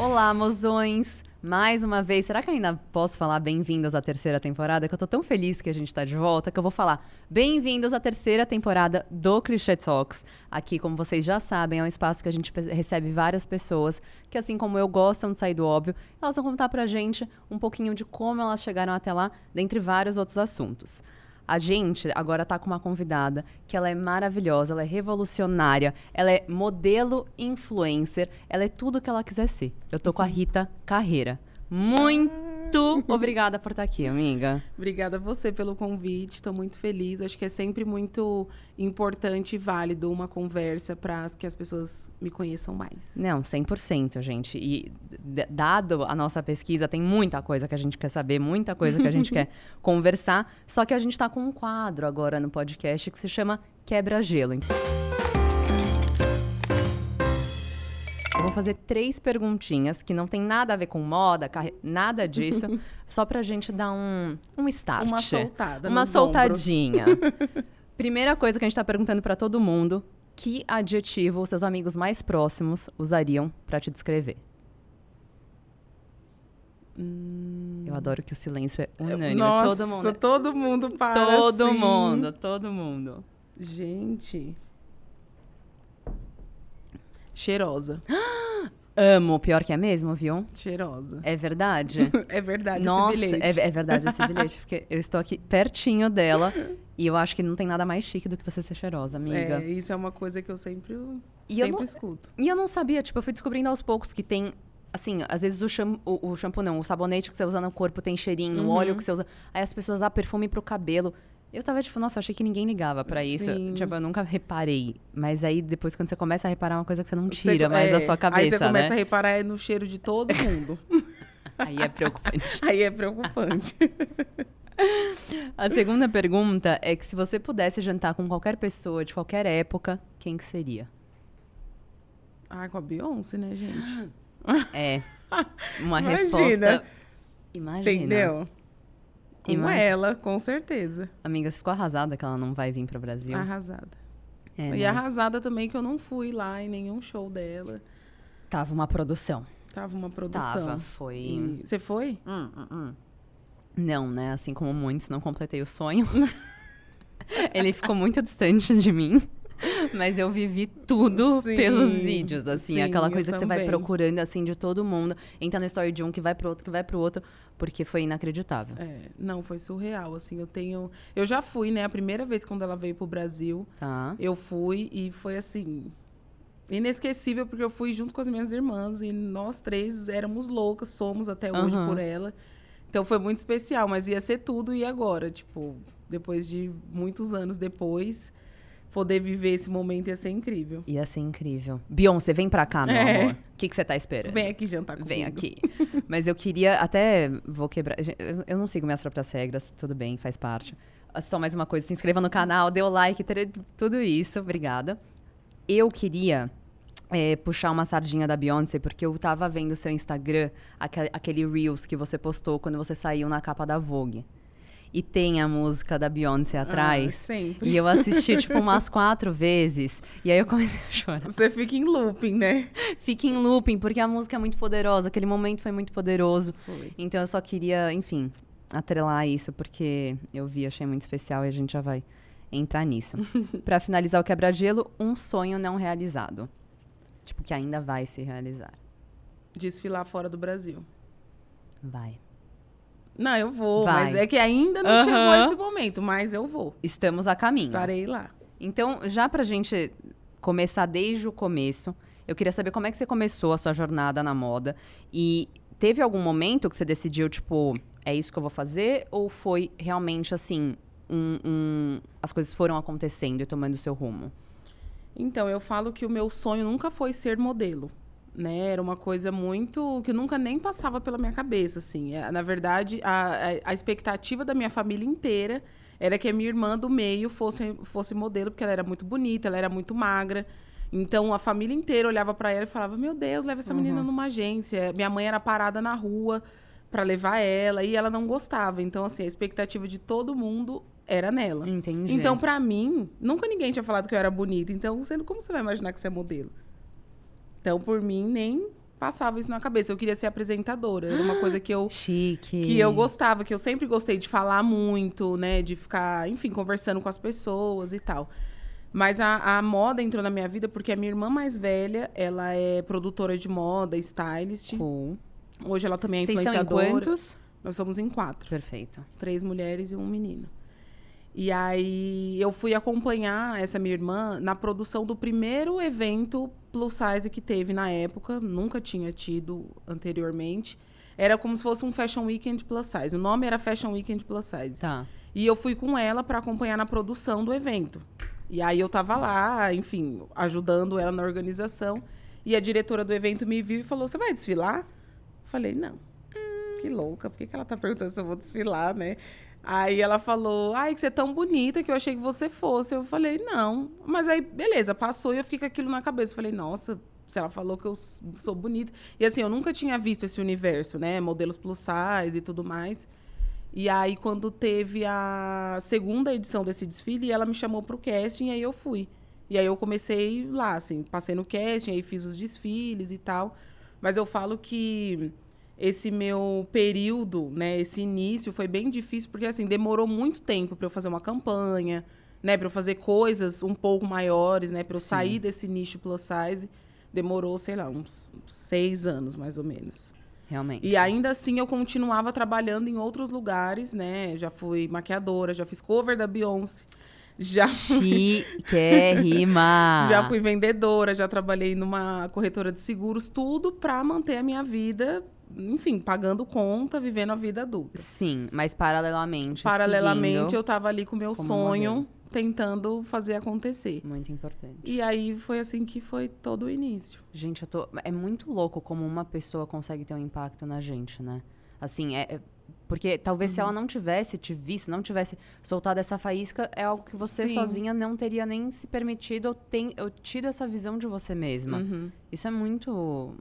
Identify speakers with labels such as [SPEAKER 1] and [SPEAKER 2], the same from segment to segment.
[SPEAKER 1] Olá, mozões! Mais uma vez, será que eu ainda posso falar bem-vindos à terceira temporada? Que eu tô tão feliz que a gente tá de volta que eu vou falar bem-vindos à terceira temporada do Clichê Talks. Aqui, como vocês já sabem, é um espaço que a gente recebe várias pessoas que, assim como eu, gostam de sair do óbvio. Elas vão contar pra gente um pouquinho de como elas chegaram até lá, dentre vários outros assuntos. A gente agora está com uma convidada que ela é maravilhosa, ela é revolucionária, ela é modelo influencer, ela é tudo o que ela quiser ser. Eu tô com a. Rita Carreira. Muito muito obrigada por estar aqui, amiga.
[SPEAKER 2] Obrigada a você pelo convite. Estou muito feliz. Acho que é sempre muito importante e válido uma conversa para que as pessoas me conheçam mais.
[SPEAKER 1] Não, 100%, gente. E dado a nossa pesquisa, tem muita coisa que a gente quer saber, muita coisa que a gente quer conversar. Só que a gente está com um quadro agora no podcast que se chama Quebra-Gelo. Eu vou fazer três perguntinhas que não tem nada a ver com moda, carre... nada disso, só pra gente dar um, um start.
[SPEAKER 2] Uma soltada.
[SPEAKER 1] Uma soltadinha. Primeira coisa que a gente tá perguntando para todo mundo: que adjetivo os seus amigos mais próximos usariam para te descrever? Hum... Eu adoro que o silêncio é unânime.
[SPEAKER 2] Nossa,
[SPEAKER 1] todo mundo.
[SPEAKER 2] Todo mundo para.
[SPEAKER 1] Todo
[SPEAKER 2] assim.
[SPEAKER 1] mundo, todo mundo.
[SPEAKER 2] Gente. Cheirosa.
[SPEAKER 1] Amo, pior que é mesmo, viu?
[SPEAKER 2] Cheirosa.
[SPEAKER 1] É verdade?
[SPEAKER 2] é verdade
[SPEAKER 1] Nossa,
[SPEAKER 2] esse bilhete.
[SPEAKER 1] É, é verdade esse bilhete, porque eu estou aqui pertinho dela e eu acho que não tem nada mais chique do que você ser cheirosa, amiga.
[SPEAKER 2] É, isso é uma coisa que eu sempre, e sempre eu
[SPEAKER 1] não,
[SPEAKER 2] escuto.
[SPEAKER 1] E eu não sabia, tipo, eu fui descobrindo aos poucos que tem assim, às vezes o shampoo, o, o shampoo não, o sabonete que você usa no corpo tem cheirinho, uhum. o óleo que você usa. Aí as pessoas, ah, perfume pro cabelo. Eu tava tipo, nossa, eu achei que ninguém ligava para isso. Tipo, eu nunca reparei. Mas aí depois, quando você começa a reparar, é uma coisa que você não tira você, mais é, da sua cabeça.
[SPEAKER 2] Aí você
[SPEAKER 1] né?
[SPEAKER 2] começa a reparar é no cheiro de todo mundo.
[SPEAKER 1] aí é preocupante.
[SPEAKER 2] aí é preocupante.
[SPEAKER 1] a segunda pergunta é que se você pudesse jantar com qualquer pessoa de qualquer época, quem que seria?
[SPEAKER 2] Ah, com a Beyoncé, né, gente?
[SPEAKER 1] É. Uma Imagina. resposta. Imagina.
[SPEAKER 2] Entendeu? Com Imagina. ela, com certeza.
[SPEAKER 1] Amiga, você ficou arrasada que ela não vai vir para o Brasil?
[SPEAKER 2] Arrasada. É, e né? arrasada também que eu não fui lá em nenhum show dela.
[SPEAKER 1] Tava uma produção.
[SPEAKER 2] Tava uma produção.
[SPEAKER 1] Tava, foi. E...
[SPEAKER 2] Você foi?
[SPEAKER 1] Hum, hum, hum. Não, né? Assim como muitos, não completei o sonho. Ele ficou muito distante de mim. Mas eu vivi tudo sim, pelos vídeos, assim. Sim, aquela coisa que também. você vai procurando, assim, de todo mundo. Entra na história de um que vai pro outro, que vai pro outro. Porque foi inacreditável.
[SPEAKER 2] É, não, foi surreal, assim. Eu tenho... Eu já fui, né? A primeira vez quando ela veio pro Brasil.
[SPEAKER 1] Tá.
[SPEAKER 2] Eu fui e foi, assim... Inesquecível, porque eu fui junto com as minhas irmãs. E nós três éramos loucas, somos até hoje uhum. por ela. Então foi muito especial, mas ia ser tudo e agora, tipo, depois de muitos anos depois, poder viver esse momento ia ser incrível.
[SPEAKER 1] Ia ser incrível. Beyoncé, vem pra cá, meu é. amor. O que, que você tá esperando?
[SPEAKER 2] Vem aqui jantar
[SPEAKER 1] comigo. Vem aqui. Mas eu queria, até vou quebrar. Eu não sigo minhas próprias regras, tudo bem, faz parte. Só mais uma coisa, se inscreva no canal, dê o like, tudo isso. Obrigada. Eu queria é, puxar uma sardinha da Beyoncé, porque eu tava vendo o seu Instagram, aquele, aquele Reels que você postou quando você saiu na capa da Vogue e tem a música da Beyoncé ah, atrás.
[SPEAKER 2] Ah, sempre.
[SPEAKER 1] E eu assisti, tipo, umas quatro vezes. E aí eu comecei a chorar.
[SPEAKER 2] Você fica em looping, né?
[SPEAKER 1] Fica em looping, porque a música é muito poderosa. Aquele momento foi muito poderoso.
[SPEAKER 2] Foi.
[SPEAKER 1] Então eu só queria, enfim, atrelar isso, porque eu vi, achei muito especial e a gente já vai entrar nisso. para finalizar o quebra-gelo, um sonho não realizado. Tipo, que ainda vai se realizar.
[SPEAKER 2] Desfilar fora do Brasil.
[SPEAKER 1] Vai.
[SPEAKER 2] Não, eu vou, Vai. mas é que ainda não uhum. chegou esse momento, mas eu vou.
[SPEAKER 1] Estamos a caminho.
[SPEAKER 2] Estarei lá.
[SPEAKER 1] Então, já pra gente começar desde o começo, eu queria saber como é que você começou a sua jornada na moda e teve algum momento que você decidiu, tipo, é isso que eu vou fazer? Ou foi realmente assim, um, um, as coisas foram acontecendo e tomando seu rumo?
[SPEAKER 2] Então, eu falo que o meu sonho nunca foi ser modelo né? Era uma coisa muito que nunca nem passava pela minha cabeça, assim. É, na verdade, a, a, expectativa da minha família inteira era que a minha irmã do meio fosse, fosse modelo, porque ela era muito bonita, ela era muito magra. Então a família inteira olhava para ela e falava: Meu Deus, leva essa uhum. menina numa agência. Minha mãe era parada na rua para levar ela e ela não gostava. Então, assim, a expectativa de todo mundo era nela.
[SPEAKER 1] Entendi.
[SPEAKER 2] Então, para mim, nunca ninguém tinha falado que eu era bonita. Então, você, como você vai imaginar que você é modelo? Então, por mim, nem passava isso na cabeça. Eu queria ser apresentadora. Era uma coisa que eu
[SPEAKER 1] Chique.
[SPEAKER 2] que eu gostava, que eu sempre gostei de falar muito, né? De ficar, enfim, conversando com as pessoas e tal. Mas a, a moda entrou na minha vida porque a minha irmã mais velha, ela é produtora de moda, stylist.
[SPEAKER 1] Cool.
[SPEAKER 2] Hoje ela também é
[SPEAKER 1] Vocês são em
[SPEAKER 2] influenciadora.
[SPEAKER 1] quantos?
[SPEAKER 2] Nós somos em quatro.
[SPEAKER 1] Perfeito.
[SPEAKER 2] Três mulheres e um menino. E aí eu fui acompanhar essa minha irmã na produção do primeiro evento plus size que teve na época, nunca tinha tido anteriormente. Era como se fosse um Fashion Weekend plus size. O nome era Fashion Weekend plus size.
[SPEAKER 1] Tá.
[SPEAKER 2] E eu fui com ela para acompanhar na produção do evento. E aí eu tava lá, enfim, ajudando ela na organização. E a diretora do evento me viu e falou: Você vai desfilar? Eu falei: Não. Que louca, por que, que ela tá perguntando se eu vou desfilar, né? Aí ela falou: Ai, que você é tão bonita que eu achei que você fosse. Eu falei: Não. Mas aí, beleza, passou e eu fiquei com aquilo na cabeça. Eu falei: Nossa, se ela falou que eu sou bonita. E assim, eu nunca tinha visto esse universo, né? Modelos plus size e tudo mais. E aí, quando teve a segunda edição desse desfile, ela me chamou pro casting e aí eu fui. E aí eu comecei lá, assim, passei no casting, aí fiz os desfiles e tal. Mas eu falo que esse meu período, né, esse início foi bem difícil, porque assim, demorou muito tempo para eu fazer uma campanha, né, para eu fazer coisas um pouco maiores, né, para eu sair desse nicho plus size. Demorou, sei lá, uns seis anos, mais ou menos.
[SPEAKER 1] Realmente.
[SPEAKER 2] E ainda assim eu continuava trabalhando em outros lugares, né? Já fui maquiadora, já fiz cover da Beyoncé, já,
[SPEAKER 1] Chiquérrima.
[SPEAKER 2] já fui vendedora, já trabalhei numa corretora de seguros, tudo para manter a minha vida, enfim, pagando conta, vivendo a vida adulta.
[SPEAKER 1] Sim, mas paralelamente.
[SPEAKER 2] Paralelamente, eu tava ali com o meu sonho,
[SPEAKER 1] modelo.
[SPEAKER 2] tentando fazer acontecer.
[SPEAKER 1] Muito importante.
[SPEAKER 2] E aí foi assim que foi todo o início.
[SPEAKER 1] Gente, eu tô. É muito louco como uma pessoa consegue ter um impacto na gente, né? Assim, é. é- Porque talvez
[SPEAKER 2] Uhum.
[SPEAKER 1] se ela não tivesse te visto, não tivesse soltado essa faísca, é algo que você
[SPEAKER 2] Sim.
[SPEAKER 1] sozinha não teria nem se permitido ou, tem, ou tido essa visão de você mesma.
[SPEAKER 2] Uhum.
[SPEAKER 1] Isso é muito.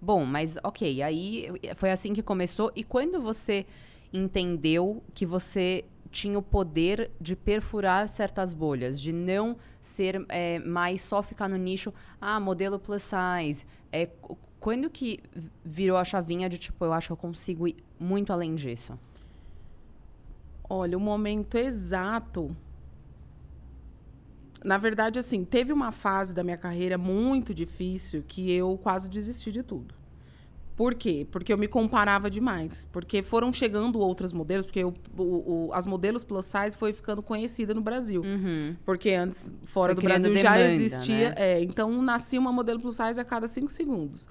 [SPEAKER 1] Bom, mas ok, aí foi assim que começou. E quando você entendeu que você tinha o poder de perfurar certas bolhas, de não ser é, mais só ficar no nicho, ah, modelo plus size. É, qu- quando que virou a chavinha de tipo, eu acho que eu consigo ir muito além disso?
[SPEAKER 2] Olha, o momento exato. Na verdade, assim, teve uma fase da minha carreira muito difícil que eu quase desisti de tudo. Por quê? Porque eu me comparava demais. Porque foram chegando outras modelos, porque o- o- o- as modelos plus size foi ficando conhecida no Brasil. Porque antes, fora
[SPEAKER 1] Foi
[SPEAKER 2] do Brasil, já
[SPEAKER 1] demanda,
[SPEAKER 2] existia.
[SPEAKER 1] né?
[SPEAKER 2] é, então, nascia uma modelo plus size a cada cinco segundos.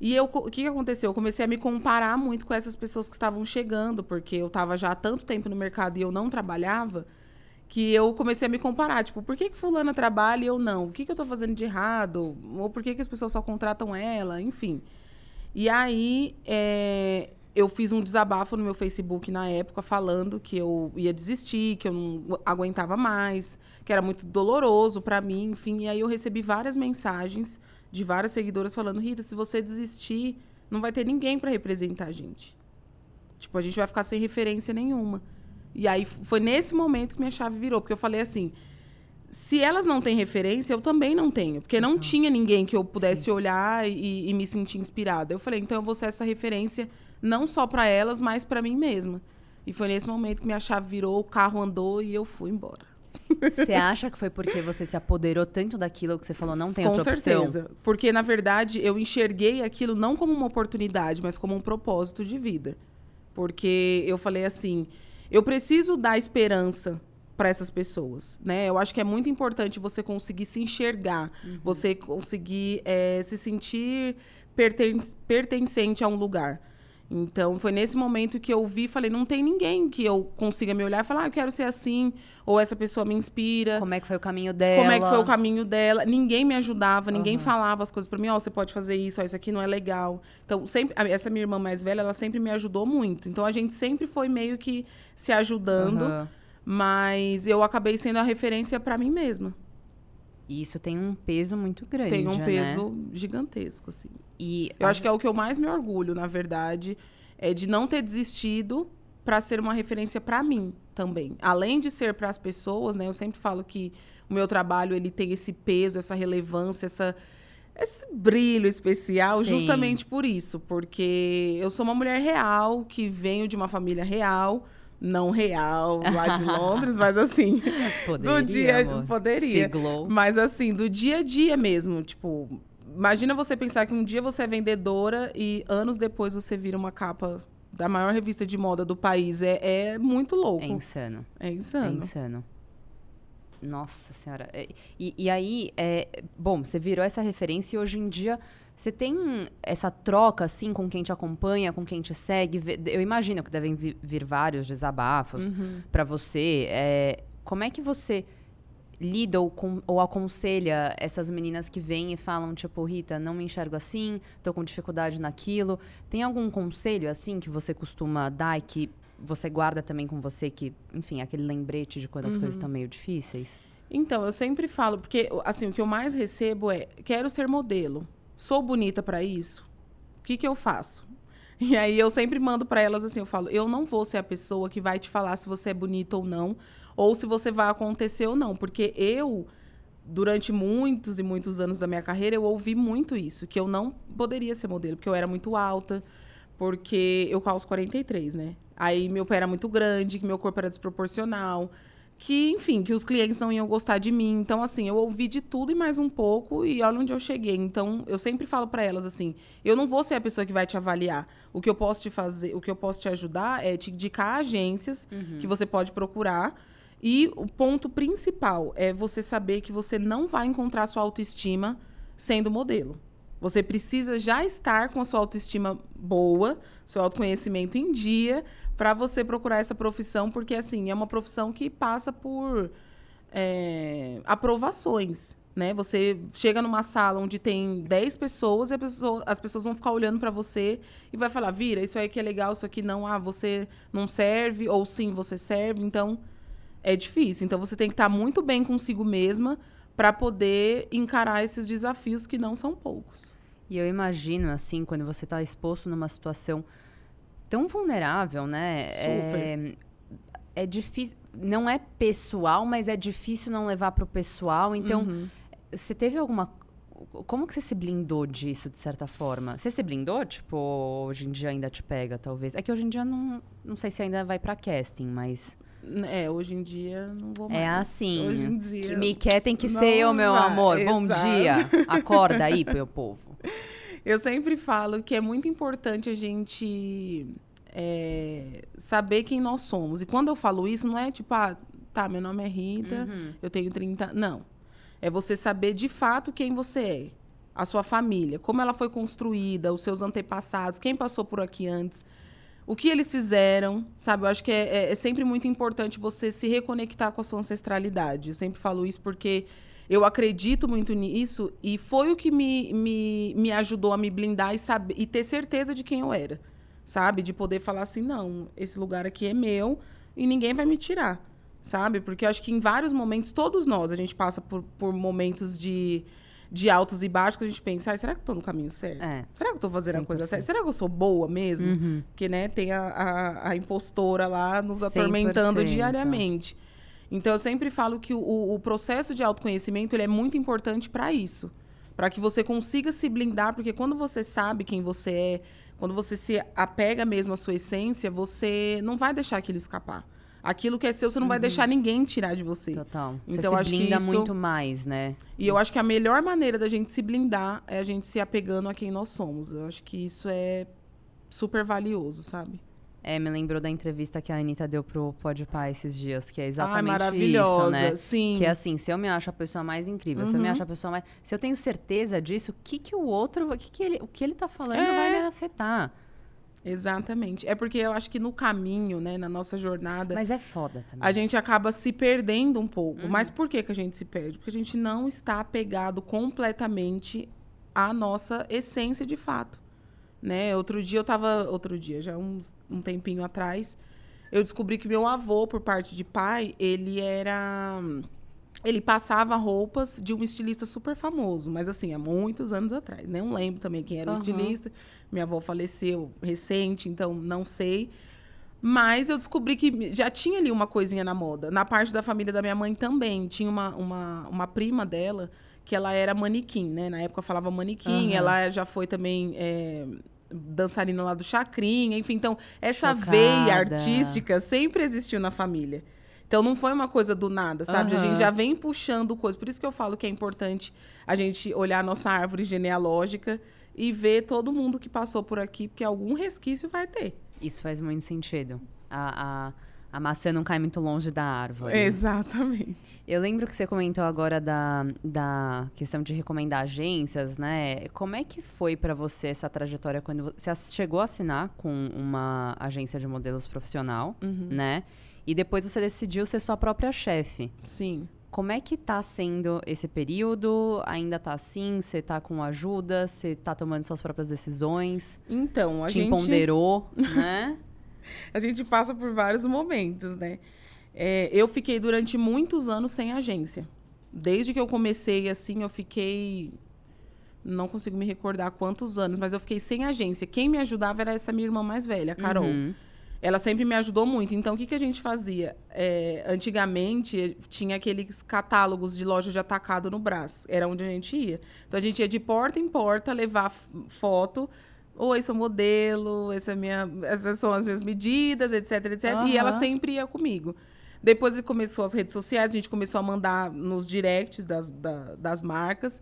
[SPEAKER 2] E eu, o que, que aconteceu? Eu comecei a me comparar muito com essas pessoas que estavam chegando, porque eu estava já há tanto tempo no mercado e eu não trabalhava, que eu comecei a me comparar. Tipo, por que, que fulana trabalha e eu não? O que, que eu estou fazendo de errado? Ou por que, que as pessoas só contratam ela? Enfim. E aí, é, eu fiz um desabafo no meu Facebook na época, falando que eu ia desistir, que eu não aguentava mais, que era muito doloroso para mim, enfim. E aí eu recebi várias mensagens de várias seguidoras falando: Rita, se você desistir, não vai ter ninguém para representar a gente. Tipo, a gente vai ficar sem referência nenhuma. E aí foi nesse momento que minha chave virou, porque eu falei assim: se elas não têm referência, eu também não tenho. Porque não tinha ninguém que eu pudesse olhar e, e me sentir inspirada. Eu falei, então eu vou ser essa referência não só para elas, mas para mim mesma. E foi nesse momento que minha chave virou, o carro andou e eu fui embora.
[SPEAKER 1] Você acha que foi porque você se apoderou tanto daquilo que você falou, não tem
[SPEAKER 2] Com
[SPEAKER 1] outra opção?
[SPEAKER 2] certeza. Porque, na verdade, eu enxerguei aquilo não como uma oportunidade, mas como um propósito de vida. Porque eu falei assim, eu preciso dar esperança para essas pessoas, né? Eu acho que é muito importante você conseguir se enxergar, você conseguir eh, se sentir perten pertencente a um lugar. Então, foi nesse momento que eu vi e falei, não tem ninguém que eu consiga me olhar e falar, ah, eu quero ser assim, ou essa pessoa me inspira.
[SPEAKER 1] Como é que foi o caminho dela?
[SPEAKER 2] Como é que foi o caminho dela? Ninguém me ajudava, ninguém falava as coisas pra mim. Ó, você pode fazer isso, ó, isso aqui não é legal. Então, sempre, essa minha irmã mais velha, ela sempre me ajudou muito. Então, a gente sempre foi meio que se ajudando,
[SPEAKER 1] Aham.
[SPEAKER 2] mas eu acabei sendo a referência pra mim mesma.
[SPEAKER 1] E isso tem um peso muito grande,
[SPEAKER 2] Tem um
[SPEAKER 1] né?
[SPEAKER 2] peso gigantesco, assim.
[SPEAKER 1] E
[SPEAKER 2] Eu acho que é o que eu mais me orgulho, na verdade, é de não ter desistido para ser uma referência para mim também. Além de ser para as pessoas, né? Eu sempre falo que o meu trabalho ele tem esse peso, essa relevância, essa esse brilho especial
[SPEAKER 1] Sim.
[SPEAKER 2] justamente por isso, porque eu sou uma mulher real, que venho de uma família real, não real, lá de Londres, mas assim,
[SPEAKER 1] Poderia,
[SPEAKER 2] do dia
[SPEAKER 1] amor.
[SPEAKER 2] poderia.
[SPEAKER 1] Siglou.
[SPEAKER 2] Mas assim, do dia a dia mesmo, tipo, imagina você pensar que um dia você é vendedora e anos depois você vira uma capa da maior revista de moda do país. É, é muito louco.
[SPEAKER 1] É insano.
[SPEAKER 2] É
[SPEAKER 1] É
[SPEAKER 2] insano.
[SPEAKER 1] Nossa senhora. É, E, e aí, é, bom, você virou essa referência e hoje em dia você tem essa troca, assim, com quem te acompanha, com quem te segue. Eu imagino que devem vi- vir vários desabafos
[SPEAKER 2] Uhum.
[SPEAKER 1] pra você. É, como é que você lida ou, com- ou aconselha essas meninas que vêm e falam, tipo, Rita, não me enxergo assim, tô com dificuldade naquilo. Tem algum conselho, assim, que você costuma dar e que você guarda também com você, que, enfim, aquele lembrete de quando as coisas estão meio difíceis?
[SPEAKER 2] Então, eu sempre falo, porque assim, o que eu mais recebo é: quero ser modelo. Sou bonita pra isso? O que, que eu faço? E aí eu sempre mando pra elas assim, eu falo, eu não vou ser a pessoa que vai te falar se você é bonita ou não, ou se você vai acontecer ou não, porque eu durante muitos e muitos anos da minha carreira eu ouvi muito isso, que eu não poderia ser modelo, porque eu era muito alta, porque eu calço 43, né? Aí meu pé era muito grande, que meu corpo era desproporcional, que, enfim, que os clientes não iam gostar de mim. Então, assim, eu ouvi de tudo e mais um pouco e olha onde eu cheguei. Então, eu sempre falo pra elas assim: eu não vou ser a pessoa que vai te avaliar. O que eu posso te fazer, o que eu posso te ajudar é te indicar agências que você pode procurar. E o ponto principal é você saber que você não vai encontrar sua autoestima sendo modelo. Você precisa já estar com a sua autoestima boa, seu autoconhecimento em dia, para você procurar essa profissão, porque assim é uma profissão que passa por é, aprovações. Né? Você chega numa sala onde tem 10 pessoas e pessoa- as pessoas vão ficar olhando para você e vai falar: vira, isso aí que é legal, isso aqui não, ah, você não serve, ou sim, você serve. Então, é difícil. Então, você tem que estar muito bem consigo mesma para poder encarar esses desafios que não são poucos.
[SPEAKER 1] E eu imagino, assim, quando você está exposto numa situação tão vulnerável, né? É, é difícil. Não é pessoal, mas é difícil não levar pro pessoal. Então,
[SPEAKER 2] Uhum.
[SPEAKER 1] você teve alguma. Como que você se blindou disso, de certa forma? Você se blindou? Tipo, hoje em dia ainda te pega, talvez? É que hoje em dia não, não sei se ainda vai pra casting, mas.
[SPEAKER 2] É, hoje em dia não vou mais.
[SPEAKER 1] É assim.
[SPEAKER 2] Hoje em dia.
[SPEAKER 1] Que me quer tem que
[SPEAKER 2] não
[SPEAKER 1] ser eu, meu amor. Bom
[SPEAKER 2] exato.
[SPEAKER 1] dia. Acorda aí, meu povo.
[SPEAKER 2] Eu sempre falo que é muito importante a gente é, saber quem nós somos. E quando eu falo isso, não é tipo, ah, tá, meu nome é Rita, eu tenho 30. Não. É você saber de fato quem você é. A sua família, como ela foi construída, os seus antepassados, quem passou por aqui antes, o que eles fizeram, sabe? Eu acho que é, é- é sempre muito importante você se reconectar com a sua ancestralidade. Eu sempre falo isso porque eu acredito muito nisso e foi o que me, me, me ajudou a me blindar e, saber, e ter certeza de quem eu era, sabe? De poder falar assim, não, esse lugar aqui é meu e ninguém vai me tirar, sabe? Porque eu acho que em vários momentos, todos nós, a gente passa por, por momentos de, de altos e baixos que a gente pensa, "Ai, será que eu tô no caminho certo?
[SPEAKER 1] É.
[SPEAKER 2] Será que eu tô fazendo a coisa
[SPEAKER 1] 100%.
[SPEAKER 2] certa? Será que eu sou boa mesmo?
[SPEAKER 1] Uhum.
[SPEAKER 2] Porque, né, tem a, a, a impostora lá nos atormentando
[SPEAKER 1] 100%.
[SPEAKER 2] diariamente. Então, eu sempre falo que o, o processo de autoconhecimento ele é muito importante para isso. Para que você consiga se blindar, porque quando você sabe quem você é, quando você se apega mesmo à sua essência, você não vai deixar aquilo escapar. Aquilo que é seu, você não vai deixar ninguém tirar de você.
[SPEAKER 1] Total.
[SPEAKER 2] Então,
[SPEAKER 1] você
[SPEAKER 2] acho
[SPEAKER 1] se
[SPEAKER 2] que
[SPEAKER 1] blinda
[SPEAKER 2] isso-
[SPEAKER 1] muito mais, né?
[SPEAKER 2] E eu acho que a melhor maneira da gente se blindar é a gente se apegando a quem nós somos. Eu acho que isso é super valioso, sabe?
[SPEAKER 1] É, me lembrou da entrevista que a Anitta deu pro Podpah esses dias, que é exatamente
[SPEAKER 2] Ai, maravilhosa.
[SPEAKER 1] isso, né?
[SPEAKER 2] Sim.
[SPEAKER 1] Que é assim, se eu me acho a pessoa mais incrível, se eu me
[SPEAKER 2] Uhum.
[SPEAKER 1] acho a pessoa mais... Se eu tenho certeza disso, o que que o outro... O que, que, ele, o que ele tá falando
[SPEAKER 2] É.
[SPEAKER 1] vai me afetar.
[SPEAKER 2] Exatamente. É porque eu acho que no caminho, né, na nossa jornada,
[SPEAKER 1] Mas é foda também.
[SPEAKER 2] a gente acaba se perdendo um
[SPEAKER 1] Uhum.
[SPEAKER 2] pouco. Mas por que, que a gente se perde? Porque a gente não está apegado completamente à nossa essência de fato. Né? Outro dia eu tava. Outro dia, já uns, um tempinho atrás, eu descobri que meu avô, por parte de pai, ele era. Ele passava roupas de um estilista super famoso, mas assim, há muitos anos atrás. Não lembro também quem era o
[SPEAKER 1] Aham.
[SPEAKER 2] estilista. Minha avó faleceu recente, então não sei. Mas eu descobri que já tinha ali uma coisinha na moda. Na parte da família da minha mãe também. Tinha uma, uma, uma prima dela que ela era manequim, né? Na época falava manequim,
[SPEAKER 1] Aham.
[SPEAKER 2] ela já foi também é, dançarina lá do Chacrinha, enfim. Então, essa
[SPEAKER 1] Chocada.
[SPEAKER 2] veia artística sempre existiu na família. Então, não foi uma coisa do nada, sabe? A
[SPEAKER 1] Aham.
[SPEAKER 2] gente já vem puxando coisas. Por isso que eu falo que é importante a gente olhar a nossa árvore genealógica e ver todo mundo que passou por aqui, porque algum resquício vai ter.
[SPEAKER 1] Isso faz muito sentido. A, a, a maçã não cai muito longe da árvore.
[SPEAKER 2] Exatamente.
[SPEAKER 1] Eu lembro que você comentou agora da, da questão de recomendar agências, né? Como é que foi pra você essa trajetória quando vo- você chegou a assinar com uma agência de modelos profissional,
[SPEAKER 2] Uhum.
[SPEAKER 1] né? E depois você decidiu ser sua própria chefe.
[SPEAKER 2] Sim.
[SPEAKER 1] Como é que tá sendo esse período? Ainda tá assim? Você tá com ajuda? Você tá tomando suas próprias decisões?
[SPEAKER 2] Então, a
[SPEAKER 1] Te
[SPEAKER 2] gente.
[SPEAKER 1] empoderou, né?
[SPEAKER 2] A gente passa por vários momentos, né? É, eu fiquei durante muitos anos sem agência. Desde que eu comecei, assim, eu fiquei. Não consigo me recordar quantos anos, mas eu fiquei sem agência. Quem me ajudava era essa minha irmã mais velha, a Carol.
[SPEAKER 1] Uhum.
[SPEAKER 2] Ela sempre me ajudou muito. Então, o que, que a gente fazia? É, antigamente, tinha aqueles catálogos de loja de atacado no Brás. Era onde a gente ia. Então, a gente ia de porta em porta levar f- foto. Oi, sou modelo, essa é minha, essas são as minhas medidas, etc, etc. E ela sempre ia comigo. Depois que começou as redes sociais, a gente começou a mandar nos directs das, da- das marcas.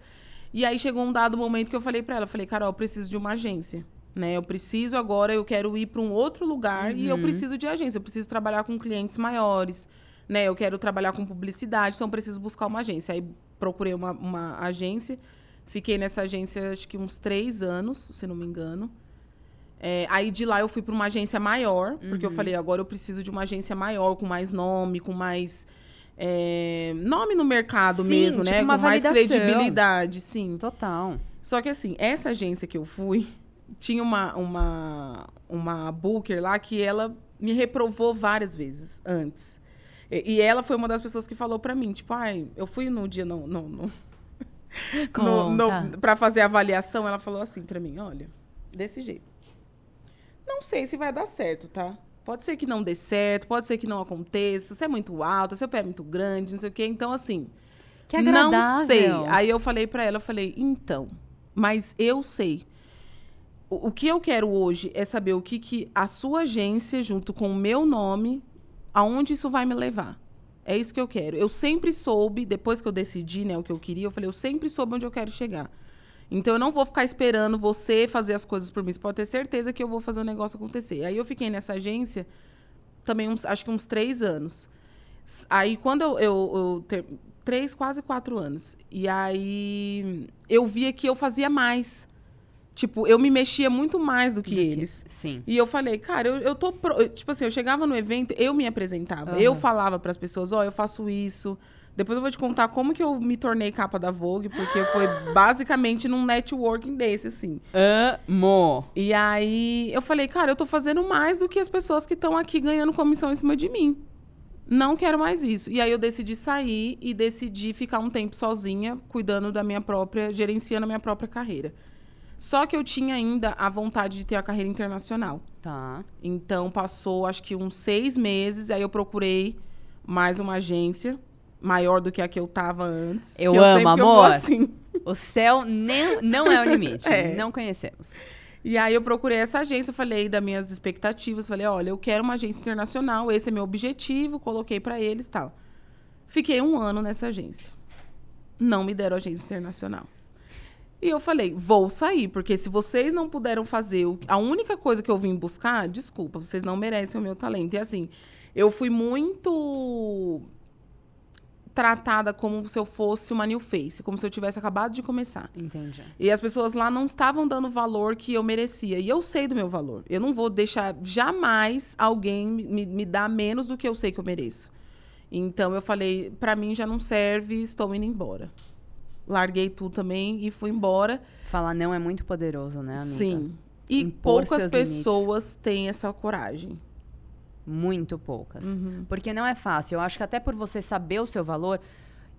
[SPEAKER 2] E aí chegou um dado momento que eu falei pra ela, falei, Carol, eu preciso de uma agência. Né? Eu preciso agora, eu quero ir para um outro lugar e eu preciso de agência. Eu preciso trabalhar com clientes maiores, né? Eu quero trabalhar com publicidade, então eu preciso buscar uma agência. Aí procurei uma, uma agência, fiquei nessa agência acho que uns três anos, se não me engano. É, aí de lá eu fui para uma agência maior, porque eu falei, agora eu preciso de uma agência maior, com mais nome, com mais é, nome no mercado
[SPEAKER 1] Sim,
[SPEAKER 2] mesmo,
[SPEAKER 1] tipo
[SPEAKER 2] né?
[SPEAKER 1] uma
[SPEAKER 2] com mais
[SPEAKER 1] validação.
[SPEAKER 2] credibilidade, sim.
[SPEAKER 1] Total.
[SPEAKER 2] Só que assim, essa agência que eu fui, tinha uma, uma, uma booker lá que ela me reprovou várias vezes antes. E, e ela foi uma das pessoas que falou pra mim, tipo, ai, eu fui no dia no, no, no, no, no, pra fazer a avaliação, ela falou assim pra mim, olha, desse jeito. Não sei se vai dar certo, tá? Pode ser que não dê certo, pode ser que não aconteça, você é muito alta, seu pé é muito grande, não sei o quê. Então, assim,
[SPEAKER 1] Que agradável.
[SPEAKER 2] não sei. Aí eu falei pra ela, eu falei, então, mas eu sei. O, o que eu quero hoje é saber o que, que a sua agência, junto com o meu nome, aonde isso vai me levar. É isso que eu quero. Eu sempre soube, depois que eu decidi né, o que eu queria, eu falei, eu sempre soube onde eu quero chegar. Então eu não vou ficar esperando você fazer as coisas por mim. Você pode ter certeza que eu vou fazer o negócio acontecer. Aí eu fiquei nessa agência também uns, acho que uns três anos. Aí quando eu, eu, eu três, quase quatro anos. E aí eu via que eu fazia mais. Tipo, eu me mexia muito mais do que
[SPEAKER 1] Do que-
[SPEAKER 2] eles.
[SPEAKER 1] Sim.
[SPEAKER 2] E eu falei, cara, eu, eu tô. pro- Tipo assim, eu chegava no evento, eu me apresentava.
[SPEAKER 1] Aham.
[SPEAKER 2] Eu falava pras pessoas, ó, eu faço isso. Depois eu vou te contar como que eu me tornei capa da Vogue, porque foi basicamente num networking desse, assim.
[SPEAKER 1] Amo.
[SPEAKER 2] E aí eu falei, cara, eu tô fazendo mais do que as pessoas que estão aqui ganhando comissão em cima de mim. Não quero mais isso. E aí eu decidi sair e decidi ficar um tempo sozinha, cuidando da minha própria, gerenciando a minha própria carreira. Só que eu tinha ainda a vontade de ter a carreira internacional.
[SPEAKER 1] Tá.
[SPEAKER 2] Então passou acho que uns seis meses, aí eu procurei mais uma agência maior do que a que eu tava antes.
[SPEAKER 1] Eu amo,
[SPEAKER 2] eu
[SPEAKER 1] amor.
[SPEAKER 2] assim.
[SPEAKER 1] O céu nem, não é o limite.
[SPEAKER 2] É.
[SPEAKER 1] Não conhecemos.
[SPEAKER 2] E aí eu procurei essa agência, falei das minhas expectativas, falei, olha, eu quero uma agência internacional, esse é meu objetivo, coloquei pra eles, tal. Fiquei um ano nessa agência. Não me deram agência internacional. E eu falei, vou sair, porque se vocês não puderam fazer a única coisa que eu vim buscar, desculpa, vocês não merecem o meu talento. E assim, eu fui muito tratada como se eu fosse uma new face, como se eu tivesse acabado de começar.
[SPEAKER 1] Entendi.
[SPEAKER 2] E as pessoas lá não estavam dando o valor que eu merecia. E eu sei do meu valor. Eu não vou deixar jamais alguém me, me dar menos do que eu sei que eu mereço. Então eu falei, pra mim já não serve, estou indo embora. Larguei tudo também e fui embora.
[SPEAKER 1] Falar não é muito poderoso, né, amiga?
[SPEAKER 2] Sim. E
[SPEAKER 1] Impor
[SPEAKER 2] poucas pessoas têm essa coragem.
[SPEAKER 1] Muito poucas.
[SPEAKER 2] Uhum.
[SPEAKER 1] Porque não é fácil. Eu acho que até por você saber o seu valor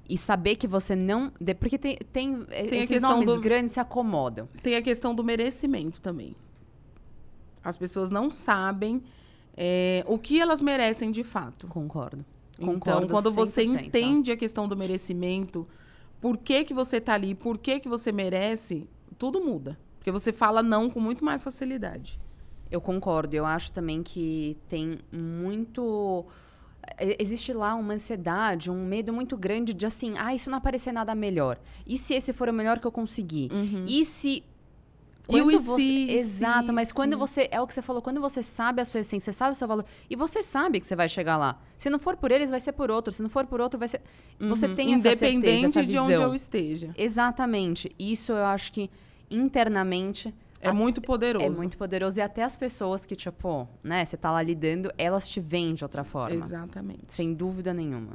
[SPEAKER 1] e saber que você não. Porque tem, tem, eh,
[SPEAKER 2] Tem
[SPEAKER 1] esses nomes
[SPEAKER 2] do-
[SPEAKER 1] grandes se acomodam.
[SPEAKER 2] Tem a questão do merecimento também. As pessoas não sabem é, o que elas merecem de fato.
[SPEAKER 1] Concordo.
[SPEAKER 2] Então,
[SPEAKER 1] Concordo
[SPEAKER 2] quando você
[SPEAKER 1] 100%.
[SPEAKER 2] entende a questão do merecimento, por que, que você tá ali, por que, que você merece, tudo muda. Porque você fala não com muito mais facilidade.
[SPEAKER 1] Eu concordo. Eu acho também que tem muito. e- Existe lá uma ansiedade, um medo muito grande de assim, ah, isso não aparecer nada melhor. E se esse for o melhor que eu conseguir? E se. Quando
[SPEAKER 2] e
[SPEAKER 1] você... Exato,
[SPEAKER 2] se,
[SPEAKER 1] mas quando
[SPEAKER 2] se.
[SPEAKER 1] você. É o que você falou, quando você sabe a sua essência, você sabe o seu valor. E você sabe que você vai chegar lá. Se não for por eles, vai ser por outro. Se não for por outro, vai ser. Você tem essa certeza,
[SPEAKER 2] Independente
[SPEAKER 1] essa
[SPEAKER 2] de onde eu esteja.
[SPEAKER 1] Exatamente. Isso eu acho que internamente
[SPEAKER 2] É muito poderoso.
[SPEAKER 1] é muito poderoso. E até as pessoas que, tipo, né, você tá lá lidando, elas te veem de outra forma.
[SPEAKER 2] Exatamente.
[SPEAKER 1] Sem dúvida nenhuma.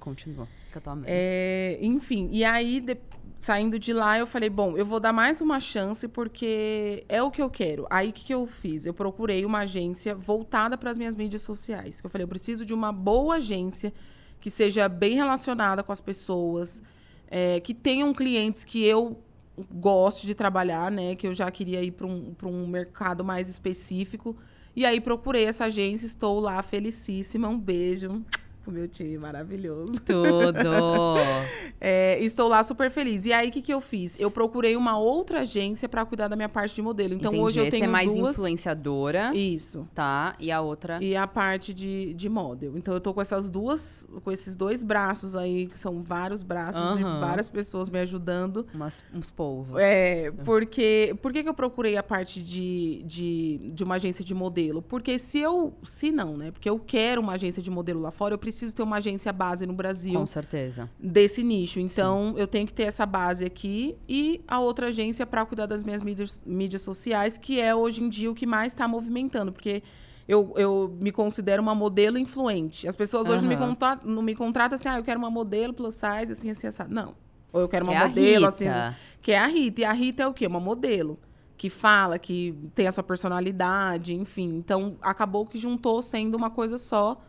[SPEAKER 1] Continua. Tô amando.
[SPEAKER 2] É, enfim, e aí, de- saindo de lá, eu falei, bom, eu vou dar mais uma chance porque é o que eu quero. Aí, o que, que eu fiz? Eu procurei uma agência voltada para as minhas mídias sociais. Eu falei, eu preciso de uma boa agência que seja bem relacionada com as pessoas, é, que tenham clientes que eu goste de trabalhar, né? Que eu já queria ir para um, um mercado mais específico. E aí, procurei essa agência, estou lá felicíssima. Um beijo pro meu time maravilhoso.
[SPEAKER 1] Tudo!
[SPEAKER 2] É, estou lá super feliz. E aí, o que, que eu fiz? Eu procurei uma outra agência para cuidar da minha parte de modelo. Então,
[SPEAKER 1] Entendi.
[SPEAKER 2] hoje eu
[SPEAKER 1] Essa
[SPEAKER 2] tenho
[SPEAKER 1] é mais
[SPEAKER 2] duas...
[SPEAKER 1] influenciadora,
[SPEAKER 2] Isso.
[SPEAKER 1] tá? E a outra...
[SPEAKER 2] E a parte de, de model. Então, eu tô com essas duas... Com esses dois braços aí, que são vários braços de
[SPEAKER 1] Aham.
[SPEAKER 2] várias pessoas me ajudando.
[SPEAKER 1] Umas, uns polvos.
[SPEAKER 2] É, porque... Por que, que eu procurei a parte de, de, de uma agência de modelo? Porque se eu... Se não, né? Porque eu quero uma agência de modelo lá fora, eu preciso ter uma agência base no Brasil
[SPEAKER 1] Com certeza.
[SPEAKER 2] desse nicho. Então, eu tenho que ter essa base aqui e a outra agência para cuidar das minhas mídias, mídias sociais, que é hoje em dia o que mais está movimentando, porque eu, eu me considero uma modelo influente. As pessoas hoje não me,
[SPEAKER 1] Aham.
[SPEAKER 2] contra- não me contratam assim, ah, eu quero uma modelo plus size, assim, assim, assim. Não. Ou eu quero
[SPEAKER 1] Que
[SPEAKER 2] uma
[SPEAKER 1] é
[SPEAKER 2] modelo, assim, assim, que é a Rita. E a Rita é o quê? Uma modelo. Que fala, que tem a sua personalidade, enfim. Então, acabou que juntou sendo uma coisa só.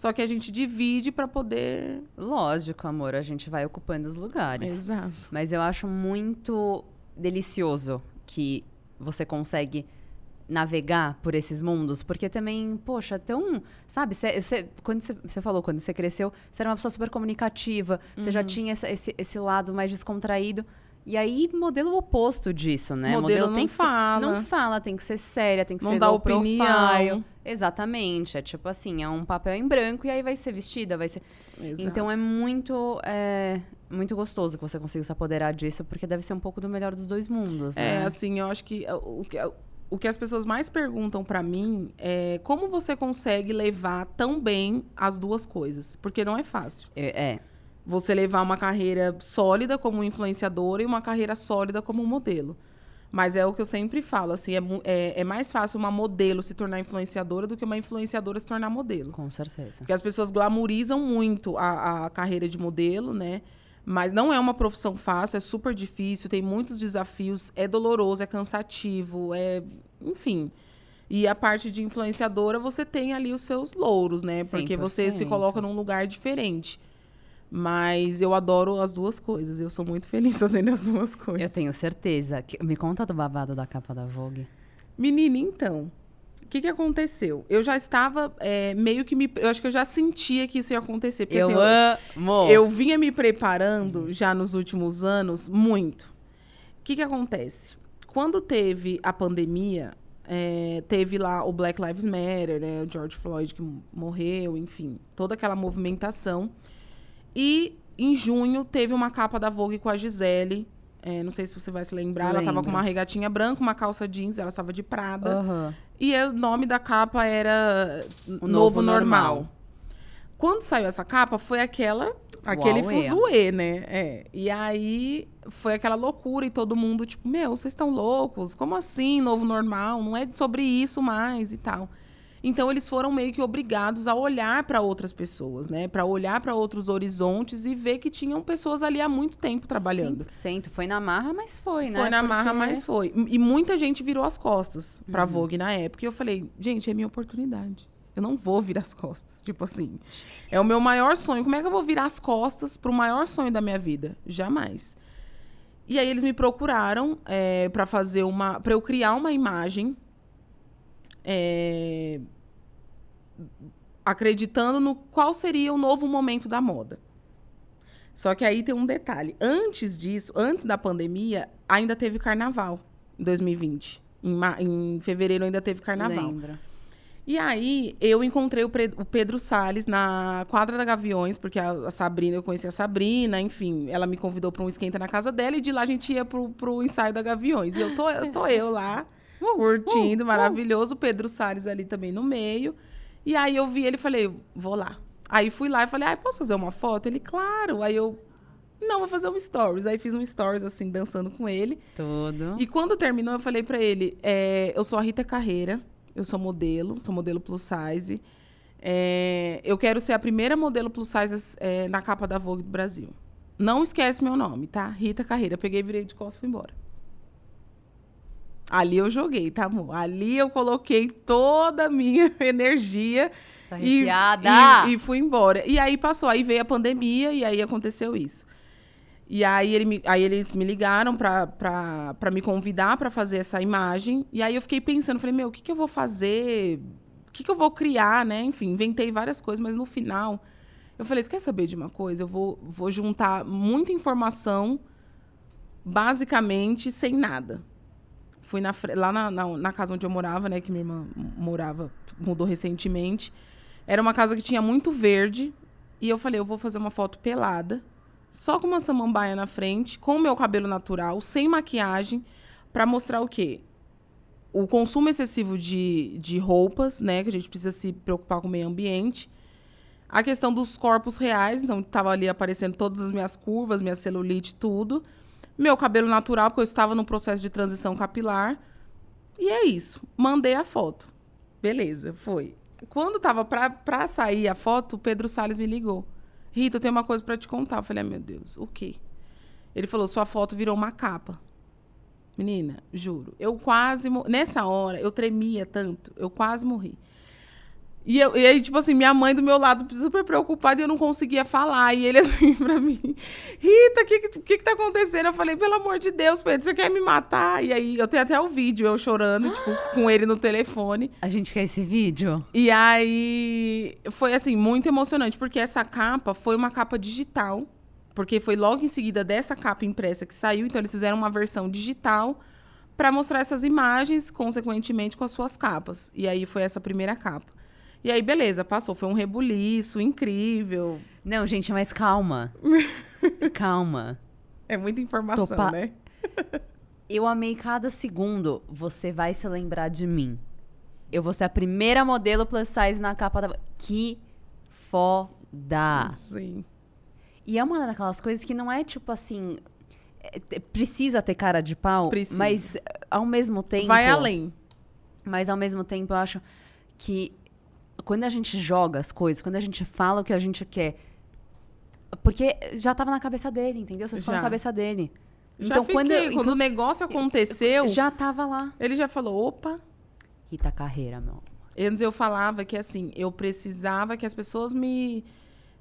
[SPEAKER 2] Só que a gente divide para poder.
[SPEAKER 1] Lógico, amor, a gente vai ocupando os lugares.
[SPEAKER 2] Exato.
[SPEAKER 1] Mas eu acho muito delicioso que você consegue navegar por esses mundos, porque também, poxa, tão, sabe, cê, cê- quando você falou, quando você cresceu, você era uma pessoa super comunicativa, você
[SPEAKER 2] Uhum.
[SPEAKER 1] já tinha esse, esse lado mais descontraído, e aí modelo oposto disso, né?
[SPEAKER 2] Modelo não
[SPEAKER 1] tem ser-
[SPEAKER 2] fala.
[SPEAKER 1] não fala, tem que ser séria, tem que
[SPEAKER 2] Não
[SPEAKER 1] ser
[SPEAKER 2] dá opinião.
[SPEAKER 1] profile. Exatamente, é tipo assim, é um papel em branco e aí vai ser vestida, vai ser...
[SPEAKER 2] Exato.
[SPEAKER 1] Então é muito, é, muito gostoso que você consiga se apoderar disso, porque deve ser um pouco do melhor dos dois mundos,
[SPEAKER 2] É,
[SPEAKER 1] né?
[SPEAKER 2] assim, eu acho que uh, o, que o que as pessoas mais perguntam pra mim é como você consegue levar tão bem as duas coisas? Porque não é fácil.
[SPEAKER 1] É, é.
[SPEAKER 2] Você levar uma carreira sólida como influenciadora e uma carreira sólida como modelo. Mas é o que eu sempre falo, assim, é, é, é mais fácil uma modelo se tornar influenciadora do que uma influenciadora se tornar modelo.
[SPEAKER 1] com certeza.
[SPEAKER 2] Porque as pessoas glamorizam muito a, a carreira de modelo, né? Mas não é uma profissão fácil, é super difícil, tem muitos desafios, é doloroso, é cansativo, é. Enfim. E a parte de influenciadora, você tem ali os seus louros, né? Porque você se
[SPEAKER 1] 100%.
[SPEAKER 2] coloca num lugar diferente. Mas eu adoro as duas coisas. Eu sou muito feliz fazendo as duas coisas.
[SPEAKER 1] Eu tenho certeza. Que... Me conta do babado da capa da Vogue.
[SPEAKER 2] Menina, então. O que, que aconteceu? Eu já estava é, meio que me. Eu acho que eu já sentia que isso ia acontecer. Porque,
[SPEAKER 1] eu
[SPEAKER 2] assim, eu,
[SPEAKER 1] amo!
[SPEAKER 2] eu vinha me preparando já nos últimos anos muito. O que, que acontece? Quando teve a pandemia, é, teve lá o Black Lives Matter, né? O George Floyd que morreu, enfim, toda aquela movimentação. E em junho teve uma capa da Vogue com a Gisele. é, não sei se você vai se lembrar. Ela tava com uma regatinha branca, uma calça jeans, ela estava de Prada.
[SPEAKER 1] Aham.
[SPEAKER 2] E o nome da capa era
[SPEAKER 1] O
[SPEAKER 2] Novo,
[SPEAKER 1] Novo
[SPEAKER 2] Normal.
[SPEAKER 1] Normal.
[SPEAKER 2] Quando saiu essa capa, foi aquela. Aquele
[SPEAKER 1] Uauê.
[SPEAKER 2] fuzuê, né? É. E aí foi aquela loucura e todo mundo, tipo, meu, vocês estão loucos? Como assim, novo normal? Não é sobre isso mais e tal. Então eles foram meio que obrigados a olhar para outras pessoas, né? Para olhar para outros horizontes e ver que tinham pessoas ali há muito tempo trabalhando.
[SPEAKER 1] 100%. Foi na marra, mas foi, né?
[SPEAKER 2] Foi na marra,
[SPEAKER 1] Porque-
[SPEAKER 2] mas foi. E muita gente virou as costas pra
[SPEAKER 1] Uhum.
[SPEAKER 2] Vogue na época. E eu falei, gente, é minha oportunidade. Eu não vou virar as costas. Tipo assim, é o meu maior sonho. Como é que eu vou virar as costas pro maior sonho da minha vida? Jamais. E aí eles me procuraram é, para fazer uma, para eu criar uma imagem, é, acreditando no qual seria o novo momento da moda. Só que aí tem um detalhe. Antes disso, antes da pandemia, ainda teve carnaval em 2020. Em, em fevereiro ainda teve carnaval.
[SPEAKER 1] Lembro.
[SPEAKER 2] E aí, eu encontrei o, o Pedro Salles na quadra da Gaviões, porque a, a Sabrina, eu conheci a Sabrina, enfim, ela me convidou para um esquenta na casa dela e de lá a gente ia pro, pro ensaio da Gaviões. E eu tô, eu tô eu lá, curtindo, maravilhoso, o Pedro Salles ali também no meio. E aí eu vi ele e falei, vou lá. Aí fui lá e falei, ah, posso fazer uma foto? Ele, claro. Aí eu, não, vou fazer um stories. Aí fiz um stories, assim, dançando com ele.
[SPEAKER 1] Tudo.
[SPEAKER 2] E quando terminou, eu falei pra ele: é, eu sou a Rita Carreira, eu sou modelo, sou modelo plus size. É, eu quero ser a primeira modelo plus size é, na capa da Vogue do Brasil. Não esquece meu nome, tá? Rita Carreira. Peguei, virei de costas e fui embora. Ali eu joguei, tá, amor? Ali eu coloquei toda a minha energia
[SPEAKER 1] Tô
[SPEAKER 2] e, e, e fui embora. E aí passou, aí veio a pandemia e aí aconteceu isso. E aí, ele me- aí eles me ligaram pra me convidar pra fazer essa imagem. E aí eu fiquei pensando, falei, meu, o que, que eu vou fazer? O que, que eu vou criar, né? Enfim, inventei várias coisas, mas no final eu falei, você quer saber de uma coisa? Eu vou, vou juntar muita informação, basicamente, sem nada. Fui na, lá na, na, na casa onde eu morava, né? Que minha irmã morava, mudou recentemente. Era uma casa que tinha muito verde. E eu falei, eu vou fazer uma foto pelada, só com uma samambaia na frente, com o meu cabelo natural, sem maquiagem, pra mostrar o quê? O consumo excessivo de, de roupas, né? Que a gente precisa se preocupar com o meio ambiente. A questão dos corpos reais, então tava ali aparecendo todas as minhas curvas, minha celulite, tudo. Meu cabelo natural, porque eu estava no processo de transição capilar. E é isso. Mandei a foto. Beleza, foi. Quando tava pra, pra sair a foto, o Pedro Salles me ligou. Rita, eu tenho uma coisa pra te contar. Eu falei, ah, meu Deus, o quê? Ele falou, sua foto virou uma capa. Menina, juro. Eu quase. Nessa hora, eu tremia tanto, eu quase morri. E, eu, e aí, tipo assim, minha mãe do meu lado super preocupada e eu não conseguia falar. E ele assim pra mim, Rita, o que, que, que tá acontecendo? Eu falei, pelo amor de Deus, Pedro, você quer me matar? E aí, eu tenho até o vídeo, eu chorando, tipo, com ele no telefone.
[SPEAKER 1] A gente quer esse vídeo?
[SPEAKER 2] E aí foi assim, muito emocionante, porque essa capa foi uma capa digital, porque foi logo em seguida dessa capa impressa que saiu, então eles fizeram uma versão digital para mostrar essas imagens, consequentemente, com as suas capas. E aí foi essa primeira capa. E aí, beleza, passou. Foi um rebuliço incrível.
[SPEAKER 1] Não, gente, mas calma. calma.
[SPEAKER 2] É muita informação,
[SPEAKER 1] Topa-
[SPEAKER 2] né?
[SPEAKER 1] Eu amei cada segundo. Você vai se lembrar de mim. Eu vou ser a primeira modelo plus size na capa da. Que foda!
[SPEAKER 2] Sim.
[SPEAKER 1] E é uma daquelas coisas que não é tipo assim. é- é- precisa ter cara de pau,
[SPEAKER 2] Precisa.
[SPEAKER 1] mas é, ao mesmo tempo.
[SPEAKER 2] Vai além.
[SPEAKER 1] Mas ao mesmo tempo eu acho que quando a gente joga as coisas, quando a gente fala o que a gente quer. Porque já tava na cabeça dele, entendeu? Você ficou na cabeça dele.
[SPEAKER 2] Já
[SPEAKER 1] então,
[SPEAKER 2] fiquei.
[SPEAKER 1] quando, eu,
[SPEAKER 2] Quando o negócio aconteceu,
[SPEAKER 1] já tava lá.
[SPEAKER 2] ele já falou: opa,
[SPEAKER 1] Rita Carreira, meu.
[SPEAKER 2] Antes eu falava que assim, eu precisava que as pessoas me,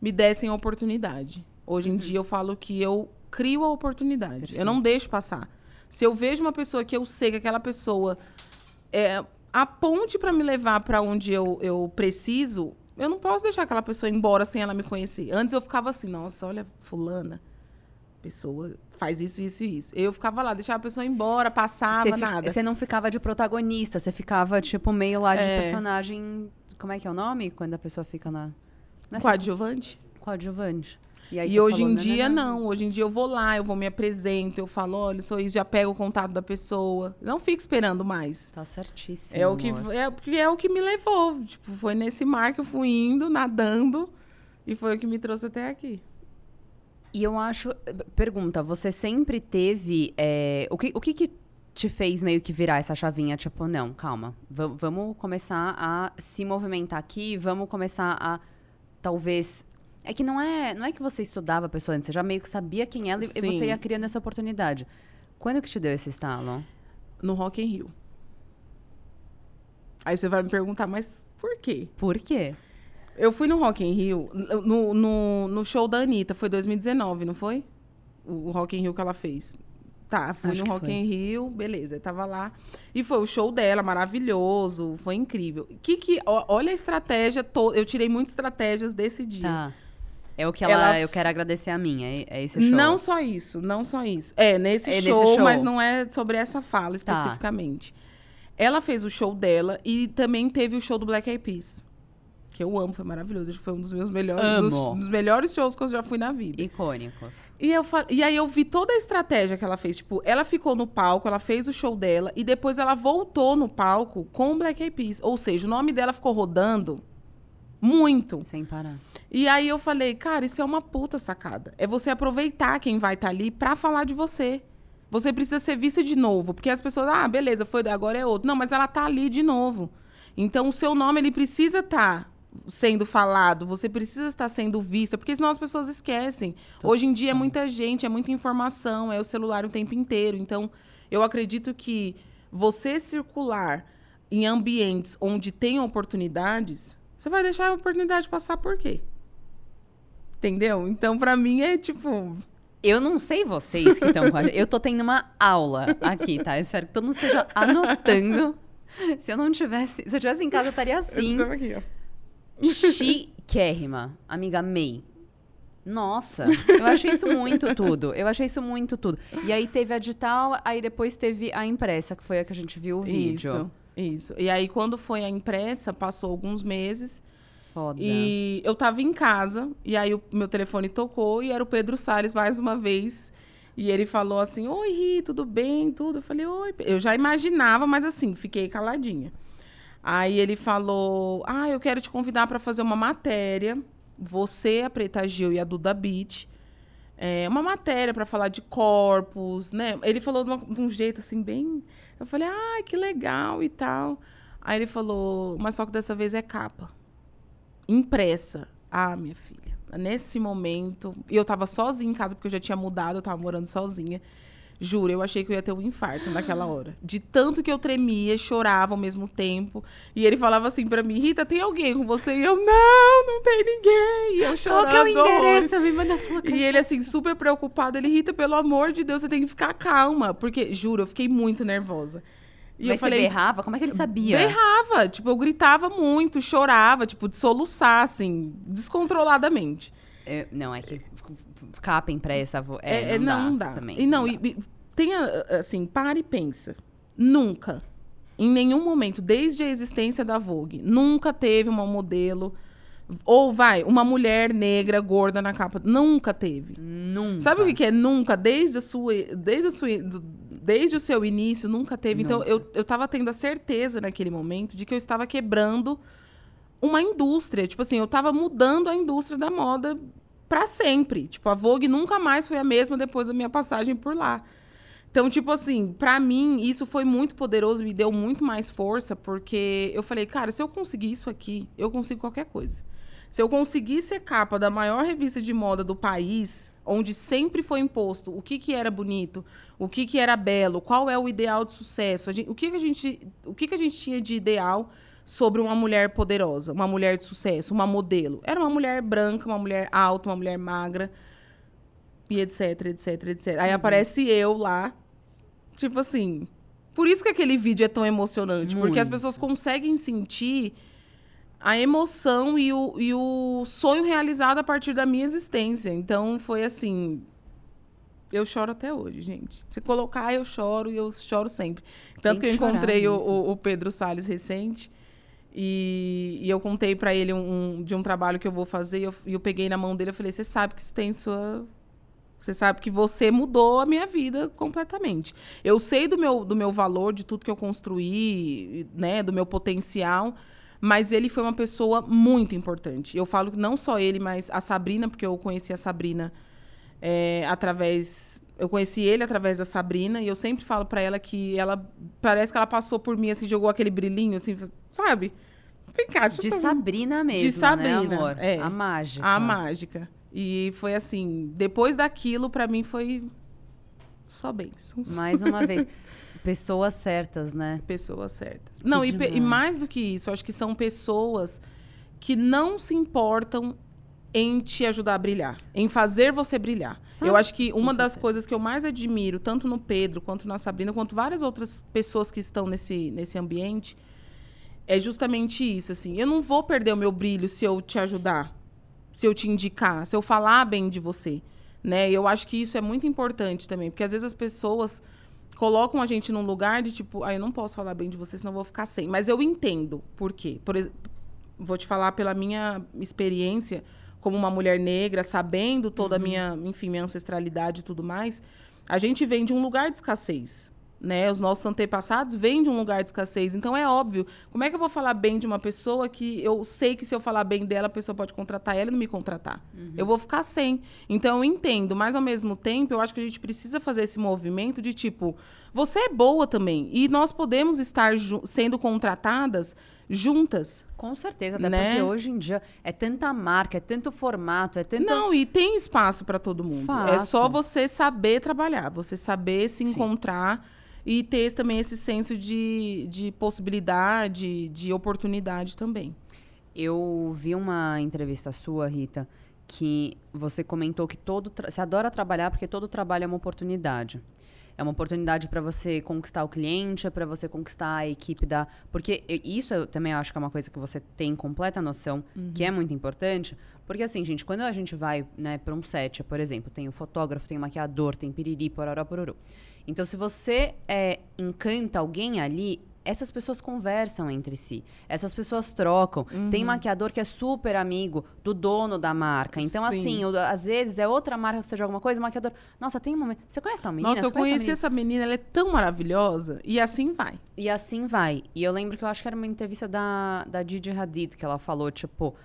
[SPEAKER 2] me dessem a oportunidade. Hoje em dia eu falo que eu crio a oportunidade. Eu não deixo passar. Se eu vejo uma pessoa que eu sei que aquela pessoa é a ponte para me levar para onde eu, eu preciso, eu não posso deixar aquela pessoa embora sem ela me conhecer. Antes eu ficava assim, nossa, olha, fulana, pessoa faz isso, isso e isso. Eu ficava lá, deixava a pessoa ir embora, passava,
[SPEAKER 1] fi-
[SPEAKER 2] nada.
[SPEAKER 1] Você não ficava de protagonista, você ficava, tipo, meio lá de
[SPEAKER 2] É.
[SPEAKER 1] personagem. Como é que é o nome? Quando a pessoa fica na.
[SPEAKER 2] Coadjuvante.
[SPEAKER 1] coadjuvante. E,
[SPEAKER 2] E hoje
[SPEAKER 1] falou,
[SPEAKER 2] em dia,
[SPEAKER 1] não.
[SPEAKER 2] não. Hoje em dia eu vou lá, eu vou me apresento, eu falo, olha, sou isso, já pego o contato da pessoa. Não fico esperando mais.
[SPEAKER 1] Tá certíssimo.
[SPEAKER 2] É o, que, é, é o que me levou. Tipo, foi nesse mar que eu fui indo, nadando, e foi o que me trouxe até aqui.
[SPEAKER 1] E eu acho. Pergunta, você sempre teve. é, o, que, o que que te fez meio que virar essa chavinha? Tipo, não, calma. va- vamos começar a se movimentar aqui, vamos começar a. Talvez. É que não é, não é que você estudava a pessoa antes, você já meio que sabia quem ela e- e
[SPEAKER 2] Sim.
[SPEAKER 1] você ia criando essa oportunidade. Quando que te deu esse estalo?
[SPEAKER 2] No Rock in Rio. Aí você vai me perguntar, mas por quê?
[SPEAKER 1] Por quê?
[SPEAKER 2] Eu fui no Rock in Rio, no, no, no show da Anitta, foi 2019, não foi? O Rock in Rio que ela fez. Tá, fui
[SPEAKER 1] Acho
[SPEAKER 2] no Rock
[SPEAKER 1] foi.
[SPEAKER 2] in Rio, beleza, eu tava lá. E foi o show dela, maravilhoso, foi incrível. Que que, olha a estratégia, to- eu tirei muitas estratégias desse dia.
[SPEAKER 1] Tá. É o que ela,
[SPEAKER 2] Ela-
[SPEAKER 1] eu quero agradecer a minha, é, é esse show.
[SPEAKER 2] Não só isso, não só isso. É, nesse,
[SPEAKER 1] É nesse
[SPEAKER 2] show,
[SPEAKER 1] show.
[SPEAKER 2] mas não é sobre essa fala
[SPEAKER 1] Tá.
[SPEAKER 2] especificamente. Ela fez o show dela e também teve o show do Black Eyed Peas. Que eu amo, foi maravilhoso. Foi um dos meus melhores, dos, dos melhores shows que eu já fui na vida.
[SPEAKER 1] Icônicos.
[SPEAKER 2] E, eu e aí eu vi toda a estratégia que ela fez. Tipo, ela ficou no palco, ela fez o show dela e depois ela voltou no palco com o Black Eyed Peas. Ou seja, o nome dela ficou rodando muito.
[SPEAKER 1] Sem parar.
[SPEAKER 2] E aí eu falei, cara, isso é uma puta sacada. É você aproveitar quem vai estar ali pra falar de você. Você precisa ser vista de novo, porque as pessoas, ah, beleza, foi agora é outro. Não, mas ela tá ali de novo. Então o seu nome ele precisa estar sendo falado, você precisa estar sendo vista, porque senão as pessoas esquecem. Hoje em dia é muita gente, é muita informação, é o celular o tempo inteiro. Então, eu acredito que você circular em ambientes onde tem oportunidades, você vai deixar a oportunidade passar por quê? Entendeu? Então, pra mim, é tipo.
[SPEAKER 1] Eu não sei vocês que estão com a gente. Eu tô tendo uma aula aqui, tá? Eu espero que todo mundo esteja anotando. Se eu não tivesse. Se eu tivesse em casa, eu estaria assim.
[SPEAKER 2] Eu aqui, ó.
[SPEAKER 1] Chiquérrima. Amiga May. Nossa, eu achei isso muito tudo. Eu achei isso muito tudo. E aí teve a digital, aí depois teve a impressa, que foi a que a gente viu o vídeo.
[SPEAKER 2] Isso, isso. E aí, quando foi a impressa, passou alguns meses.
[SPEAKER 1] Foda.
[SPEAKER 2] E eu tava em casa, e aí o meu telefone tocou, e era o Pedro Salles mais uma vez. E ele falou assim: Oi, Ri, tudo bem? Tudo. Eu falei: Oi. Pe-" Eu já imaginava, mas assim, fiquei caladinha. Aí ele falou: Ah, eu quero te convidar para fazer uma matéria. Você, a Preta Gil e a Duda Beat. É, uma matéria para falar de corpos, né? Ele falou de, uma- de um jeito assim, bem. Eu falei, ah, que legal e tal. Aí ele falou, mas só que dessa vez é capa impressa. Ah, minha filha. Nesse momento, e eu tava sozinha em casa, porque eu já tinha mudado, eu tava morando sozinha. Juro, eu achei que eu ia ter um infarto naquela hora. De tanto que eu tremia, chorava ao mesmo tempo. E ele falava assim pra mim, Rita, tem alguém com você? E eu, não, não tem ninguém. E eu chorando.
[SPEAKER 1] Qual que é o endereço? Me manda sua
[SPEAKER 2] E ele, assim, super preocupado. Ele, Rita, pelo amor de Deus, você tem que ficar calma. Porque, juro, eu fiquei muito nervosa. E
[SPEAKER 1] Mas
[SPEAKER 2] eu falei,
[SPEAKER 1] você berrava? Como é que ele sabia?
[SPEAKER 2] Berrava, tipo, eu gritava muito, chorava, tipo, de soluçar, assim, descontroladamente.
[SPEAKER 1] Eu- não, é que capa impressa vo-
[SPEAKER 2] É,
[SPEAKER 1] é,
[SPEAKER 2] é,
[SPEAKER 1] não,
[SPEAKER 2] não,
[SPEAKER 1] dá,
[SPEAKER 2] dá.
[SPEAKER 1] também.
[SPEAKER 2] E não, e, e tenha, assim, para e pensa. Nunca, em nenhum momento, desde a existência da Vogue, nunca teve uma modelo, ou vai, uma mulher negra, gorda na capa. Nunca teve.
[SPEAKER 1] Nunca.
[SPEAKER 2] Sabe o que, é nunca? Desde a sua, desde a sua, desde o seu início, nunca teve. Então,
[SPEAKER 1] Nunca.
[SPEAKER 2] eu, eu tava tendo a certeza naquele momento de que eu estava quebrando uma indústria. Tipo assim, eu tava mudando a indústria da moda para sempre. Tipo, a Vogue nunca mais foi a mesma depois da minha passagem por lá. Então, tipo assim, pra mim, isso foi muito poderoso, me deu muito mais força, porque eu falei, cara, se eu conseguir isso aqui, eu consigo qualquer coisa. Se eu conseguir ser capa da maior revista de moda do país, onde sempre foi imposto o que, que era bonito, o que, que era belo, qual é o ideal de sucesso, gente- o, que, que, a gente, o que, que a gente tinha de ideal sobre uma mulher poderosa, uma mulher de sucesso, uma modelo. Era uma mulher branca, uma mulher alta, uma mulher magra, e etc, etc, etc. Aí aparece eu lá, tipo assim. Por isso que aquele vídeo é tão emocionante, porque as
[SPEAKER 1] Muito.
[SPEAKER 2] pessoas conseguem sentir a emoção e o, e o sonho realizado a partir da minha existência. Então foi assim. Eu choro até hoje, gente. Se colocar, eu choro e eu choro sempre. Tanto
[SPEAKER 1] que
[SPEAKER 2] que, eu encontrei o, o- o Pedro Salles recente. E, e eu contei pra ele um, de um trabalho que eu vou fazer. E eu, eu peguei na mão dele e falei: Você sabe que isso tem sua. Você sabe que você mudou a minha vida completamente. Eu sei do meu, do meu valor, de tudo que eu construí, né, do meu potencial, mas ele foi uma pessoa muito importante. Eu falo que não só ele, mas a Sabrina, porque eu conheci a Sabrina é, através. Eu conheci ele através da Sabrina, e eu sempre falo pra ela que ela. Parece que ela passou por mim, assim, jogou aquele brilhinho, assim, sabe? Vem cá,
[SPEAKER 1] De Sabrina mesmo,
[SPEAKER 2] De Sabrina,
[SPEAKER 1] né, amor?
[SPEAKER 2] é.
[SPEAKER 1] A mágica.
[SPEAKER 2] a mágica. E foi assim, depois daquilo, pra mim foi só bênçãos.
[SPEAKER 1] Mais uma vez. Pessoas certas, né?
[SPEAKER 2] Pessoas certas. Não, e, e mais do que isso, acho que são pessoas que não se importam em te ajudar a brilhar, em fazer você brilhar.
[SPEAKER 1] Sabe?
[SPEAKER 2] Eu acho que uma das coisas que eu mais admiro, tanto no Pedro, quanto na Sabrina, quanto várias outras pessoas que estão nesse, nesse ambiente, é justamente isso, assim. Eu não vou perder o meu brilho se eu te ajudar. se eu te indicar, se eu falar bem de você, né? Eu acho que isso é muito importante também, porque às vezes as pessoas colocam a gente num lugar de tipo, ah, eu não posso falar bem de você, senão eu vou ficar sem. Mas eu entendo por quê. Por vou te falar pela minha experiência como uma mulher negra, sabendo toda a minha, enfim, minha ancestralidade e tudo mais, a gente vem de um lugar de escassez né? Os nossos antepassados vêm de um lugar de escassez. Então é óbvio. Como é que eu vou falar bem de uma pessoa que eu sei que se eu falar bem dela, a pessoa pode contratar ela e não me contratar? Uhum. Eu vou ficar sem. Então eu entendo, mas ao mesmo tempo, eu acho que a gente precisa fazer esse movimento de tipo, você é boa também. E nós podemos estar sendo contratadas juntas.
[SPEAKER 1] Com certeza, até né? porque hoje em dia é tanta marca, é tanto formato, é tanto.
[SPEAKER 2] Não, e tem espaço para todo mundo. Fato. É só você saber trabalhar, você saber se Sim. encontrar e ter também esse senso de, de possibilidade, de oportunidade também.
[SPEAKER 1] Eu vi uma entrevista sua, Rita, que você comentou que todo você adora trabalhar porque todo trabalho é uma oportunidade. É uma oportunidade para você conquistar o cliente, é para você conquistar a equipe da. Porque isso eu também acho que é uma coisa que você tem completa noção, uhum. que é muito importante. Porque assim, gente, quando a gente vai né, para um set, por exemplo, tem o fotógrafo, tem o maquiador, tem piriri, pororó, pororô. Então, se você é, encanta alguém ali, essas pessoas conversam entre si. Essas pessoas trocam. Uhum. Tem maquiador que é super amigo do dono da marca. Então, Sim. assim, eu, às vezes é outra marca que você joga alguma coisa, o maquiador. Nossa, tem uma. Você conhece tal menina?
[SPEAKER 2] Nossa, eu conheci essa menina? essa menina, ela é tão maravilhosa. E assim vai.
[SPEAKER 1] E assim vai. E eu lembro que eu acho que era uma entrevista da, da Didi Hadid que ela falou, tipo.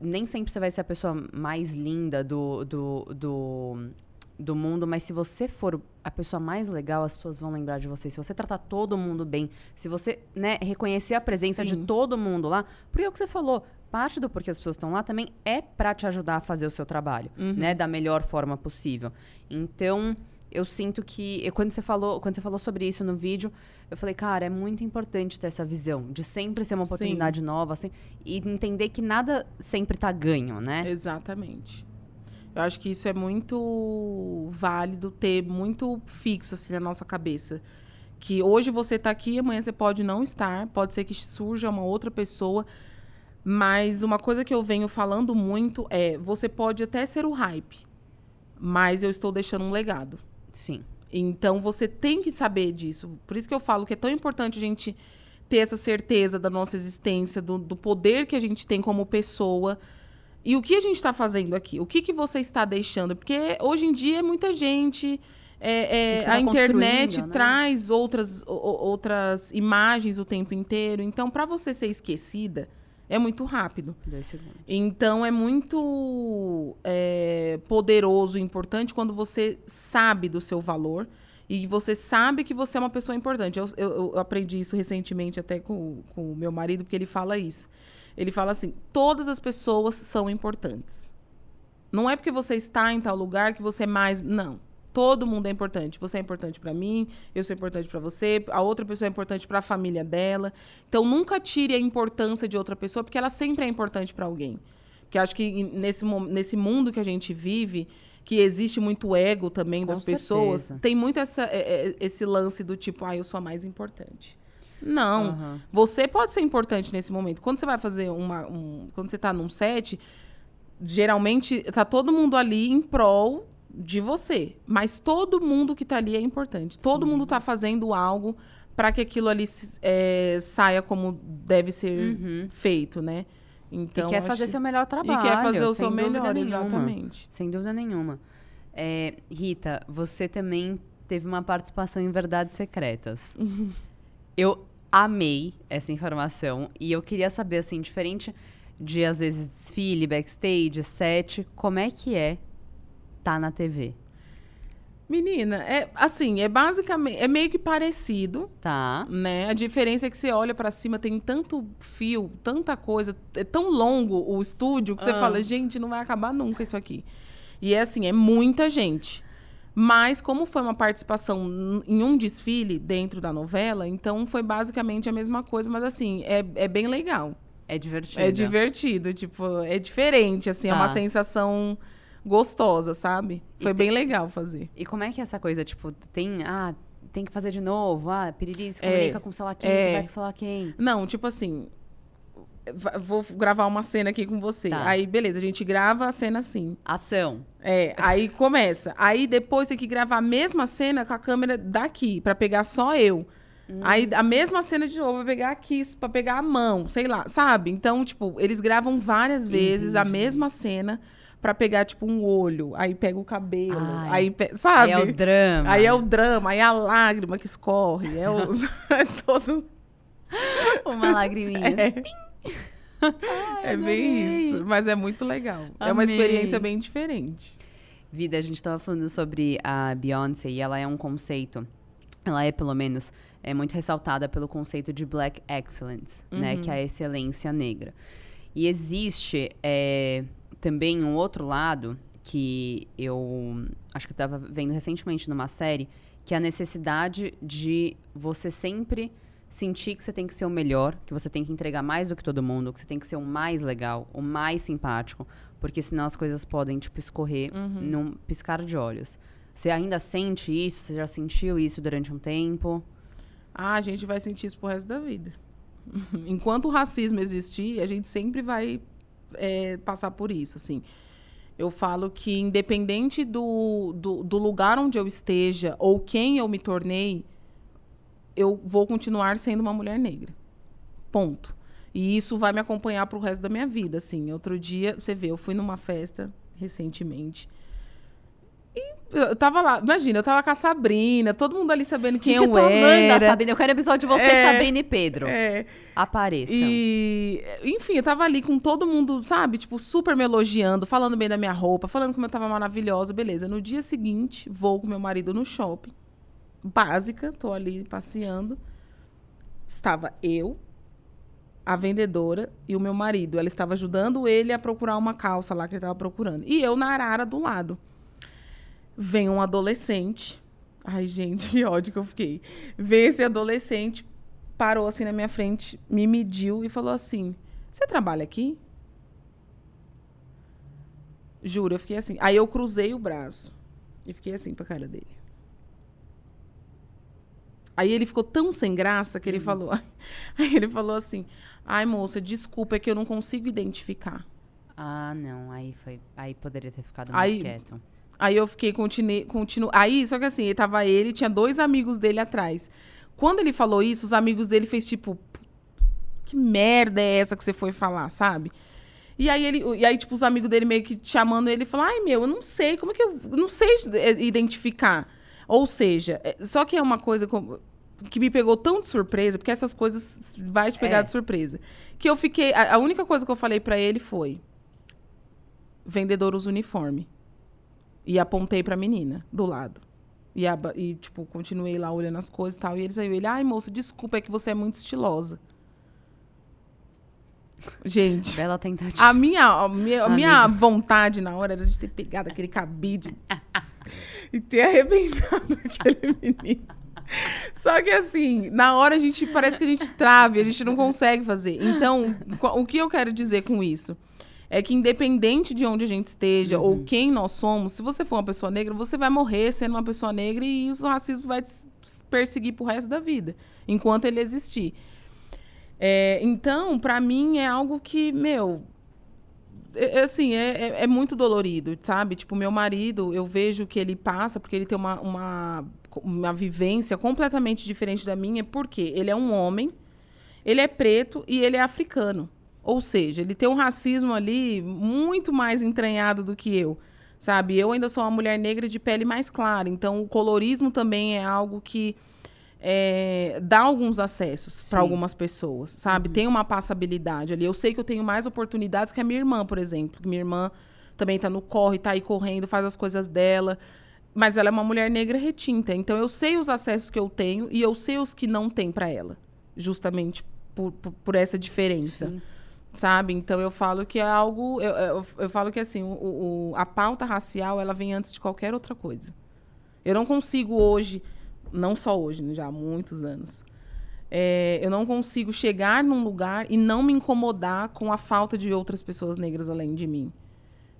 [SPEAKER 1] Nem sempre você vai ser a pessoa mais linda do, do, do do mundo, mas se você for a pessoa mais legal, as pessoas vão lembrar de você. Se você tratar todo mundo bem, se você né, reconhecer a presença Sim. de todo mundo lá, porque é o que você falou, parte do porquê as pessoas estão lá também é para te ajudar a fazer o seu trabalho, uhum. né, da melhor forma possível. Então, eu sinto que quando você falou, quando você falou sobre isso no vídeo, eu falei, cara, é muito importante ter essa visão de sempre ser uma oportunidade Sim. nova, assim, e entender que nada sempre tá ganho, né?
[SPEAKER 2] Exatamente. Eu acho que isso é muito válido ter muito fixo assim na nossa cabeça. Que hoje você está aqui, amanhã você pode não estar, pode ser que surja uma outra pessoa. Mas uma coisa que eu venho falando muito é: você pode até ser o hype, mas eu estou deixando um legado.
[SPEAKER 1] Sim.
[SPEAKER 2] Então você tem que saber disso. Por isso que eu falo que é tão importante a gente ter essa certeza da nossa existência, do, do poder que a gente tem como pessoa e o que a gente está fazendo aqui? O que, que você está deixando? Porque hoje em dia é muita gente. É, é, que que a internet né? traz outras, outras imagens o tempo inteiro. Então, para você ser esquecida, é muito rápido.
[SPEAKER 1] Dois segundos.
[SPEAKER 2] Então, é muito é, poderoso e importante quando você sabe do seu valor e você sabe que você é uma pessoa importante. Eu, eu, eu aprendi isso recentemente até com o meu marido, porque ele fala isso. Ele fala assim: todas as pessoas são importantes. Não é porque você está em tal lugar que você é mais. Não. Todo mundo é importante. Você é importante para mim, eu sou importante para você, a outra pessoa é importante para a família dela. Então nunca tire a importância de outra pessoa, porque ela sempre é importante para alguém. Porque acho que nesse, nesse mundo que a gente vive, que existe muito ego também Com das certeza. pessoas, tem muito essa, é, é, esse lance do tipo, ah, eu sou a mais importante. Não. Uhum. Você pode ser importante nesse momento. Quando você vai fazer uma. Um, quando você está num set, geralmente tá todo mundo ali em prol de você. Mas todo mundo que está ali é importante. Todo Sim. mundo está fazendo algo para que aquilo ali é, saia como deve ser uhum. feito, né?
[SPEAKER 1] Então, e quer fazer seu melhor trabalho.
[SPEAKER 2] E quer fazer o seu melhor, exatamente.
[SPEAKER 1] Sem dúvida nenhuma. É, Rita, você também teve uma participação em Verdades Secretas. Eu amei essa informação e eu queria saber, assim, diferente de às vezes desfile, backstage, set, como é que é tá na TV?
[SPEAKER 2] Menina, é assim, é basicamente, é meio que parecido.
[SPEAKER 1] Tá.
[SPEAKER 2] Né? A diferença é que você olha para cima, tem tanto fio, tanta coisa, é tão longo o estúdio que ah. você fala, gente, não vai acabar nunca isso aqui. E é assim, é muita gente. Mas, como foi uma participação em um desfile dentro da novela, então foi basicamente a mesma coisa, mas assim, é, é bem legal.
[SPEAKER 1] É divertido.
[SPEAKER 2] É divertido, tipo, é diferente, assim, tá. é uma tá. sensação gostosa, sabe? Foi e bem tem... legal fazer.
[SPEAKER 1] E como é que é essa coisa, tipo, tem. Ah, tem que fazer de novo. Ah, Piriri se comunica é, com sei lá quem, é... vai com sei lá quem.
[SPEAKER 2] Não, tipo assim. Vou gravar uma cena aqui com você.
[SPEAKER 1] Tá.
[SPEAKER 2] Aí, beleza, a gente grava a cena assim.
[SPEAKER 1] Ação.
[SPEAKER 2] É, aí começa. Aí depois tem que gravar a mesma cena com a câmera daqui, pra pegar só eu. Aí a mesma cena de novo, pra pegar aqui, pra pegar a mão, sei lá, sabe? Então, tipo, eles gravam várias vezes a
[SPEAKER 1] Entendi.
[SPEAKER 2] mesma cena pra pegar, tipo, um olho. Aí pega o cabelo.
[SPEAKER 1] Ai.
[SPEAKER 2] aí, sabe?
[SPEAKER 1] Aí é o drama.
[SPEAKER 2] Aí é o drama, aí é a lágrima que escorre. É, o, é todo.
[SPEAKER 1] Uma lagriminha.
[SPEAKER 2] É,
[SPEAKER 1] Ai,
[SPEAKER 2] é bem isso. Mas é muito legal. É uma
[SPEAKER 1] Amei.
[SPEAKER 2] experiência bem diferente.
[SPEAKER 1] Vida, a gente tava falando sobre a Beyoncé e ela é um conceito. Ela é, pelo menos, é muito ressaltada pelo conceito de Black Excellence, né? Que é a excelência negra. E existe é, também um outro lado que eu acho que eu tava vendo recentemente numa série, que é a necessidade de você sempre sentir que você tem que ser o melhor, que você tem que entregar mais do que todo mundo, que você tem que ser o mais legal, o mais simpático, porque senão as coisas podem, tipo, escorrer num piscar de olhos. Você ainda sente isso? Você já sentiu isso durante um tempo?
[SPEAKER 2] Ah, a gente vai sentir isso pro resto da vida. Enquanto o racismo existir, a gente sempre vai é, passar por isso, assim. Eu falo que, independente do, do, do lugar onde eu esteja ou quem eu me tornei, eu vou continuar sendo uma mulher negra. Ponto. E isso vai me acompanhar pro resto da minha vida, assim. Outro dia, você vê, eu fui numa festa recentemente. E eu tava lá, imagina, eu tava com a Sabrina, todo mundo ali sabendo quem
[SPEAKER 1] Gente,
[SPEAKER 2] eu,
[SPEAKER 1] eu tô amando
[SPEAKER 2] era.
[SPEAKER 1] a Sabrina. Eu quero episódio de você,
[SPEAKER 2] É.
[SPEAKER 1] Sabrina e Pedro.
[SPEAKER 2] É.
[SPEAKER 1] Apareçam.
[SPEAKER 2] E, enfim, eu tava ali com todo mundo, sabe? Tipo, super me elogiando, falando bem da minha roupa, falando como eu tava maravilhosa, beleza. No dia seguinte, vou com meu marido no shopping. Básica, tô ali passeando. Estava eu, a vendedora e o meu marido. Ela estava ajudando ele a procurar uma calça lá que ele estava procurando. E eu na arara do lado. Vem um adolescente. Ai, gente, que ódio que eu fiquei. Vem esse adolescente, parou assim na minha frente, me mediu e falou assim: Você trabalha aqui? Juro, eu fiquei assim. Aí eu cruzei o braço e fiquei assim pra cara dele. Aí ele ficou tão sem graça que ele falou. Aí ele falou assim: Ai, moça, desculpa, é que eu não consigo identificar.
[SPEAKER 1] Ah, não. Aí foi. Aí poderia ter ficado
[SPEAKER 2] Aí-
[SPEAKER 1] mais quieto.
[SPEAKER 2] Aí eu fiquei, continuei, continu... Aí, só que assim, ele tava ele, tinha dois amigos dele atrás. Quando ele falou isso, os amigos dele fez tipo, "Pu- que merda é essa que você foi falar, sabe? E aí ele, e aí tipo os amigos dele meio que chamando ele, falou: "Ai, meu, eu não sei, como é que eu, eu não sei identificar". Ou seja, eh, só que é uma coisa que me pegou tão de surpresa, porque essas coisas vai te pegar
[SPEAKER 1] É.
[SPEAKER 2] de surpresa, que eu fiquei, a, a única coisa que eu falei pra ele foi: vendedor usa uniforme. E apontei pra menina do lado. E, aba- e, tipo, continuei lá olhando as coisas e tal. E ele saiu, ele, ai, moça, desculpa, é que você é muito estilosa. Gente,
[SPEAKER 1] Bela tentativa.
[SPEAKER 2] a minha, a minha, a minha vontade na hora era de ter pegado aquele cabide e ter arrebentado aquele menino. Só que assim, na hora a gente parece que a gente trave, a gente não consegue fazer. Então, o que eu quero dizer com isso? É que independente de onde a gente esteja ou quem nós somos, se você for uma pessoa negra, você vai morrer sendo uma pessoa negra e isso, o racismo vai te perseguir pro resto da vida, enquanto ele existir. É, então, pra mim é algo que, meu, é, é assim, é, é, é muito dolorido, sabe? Tipo, meu marido, eu vejo que ele passa porque ele tem uma, uma, uma vivência completamente diferente da minha, porque ele é um homem, ele é preto e ele é africano. Ou seja, ele tem um racismo ali muito mais entranhado do que eu, sabe? Eu ainda sou uma mulher negra de pele mais clara, então o colorismo também é algo que é, dá alguns acessos para algumas pessoas, sabe? Tem uma passabilidade ali. Eu sei que eu tenho mais oportunidades que a minha irmã, por exemplo. Minha irmã também tá no corre, tá aí correndo, faz as coisas dela. Mas ela é uma mulher negra retinta. Então eu sei os acessos que eu tenho e eu sei os que não tem para ela. Justamente por, por, por essa diferença
[SPEAKER 1] Sim.
[SPEAKER 2] sabe? Então eu falo que é algo, eu, eu, eu falo que assim, o, o- a pauta racial ela vem antes de qualquer outra coisa. Eu não consigo hoje, não só hoje, né, já há muitos anos, é, eu não consigo chegar num lugar e não me incomodar com a falta de outras pessoas negras além de mim.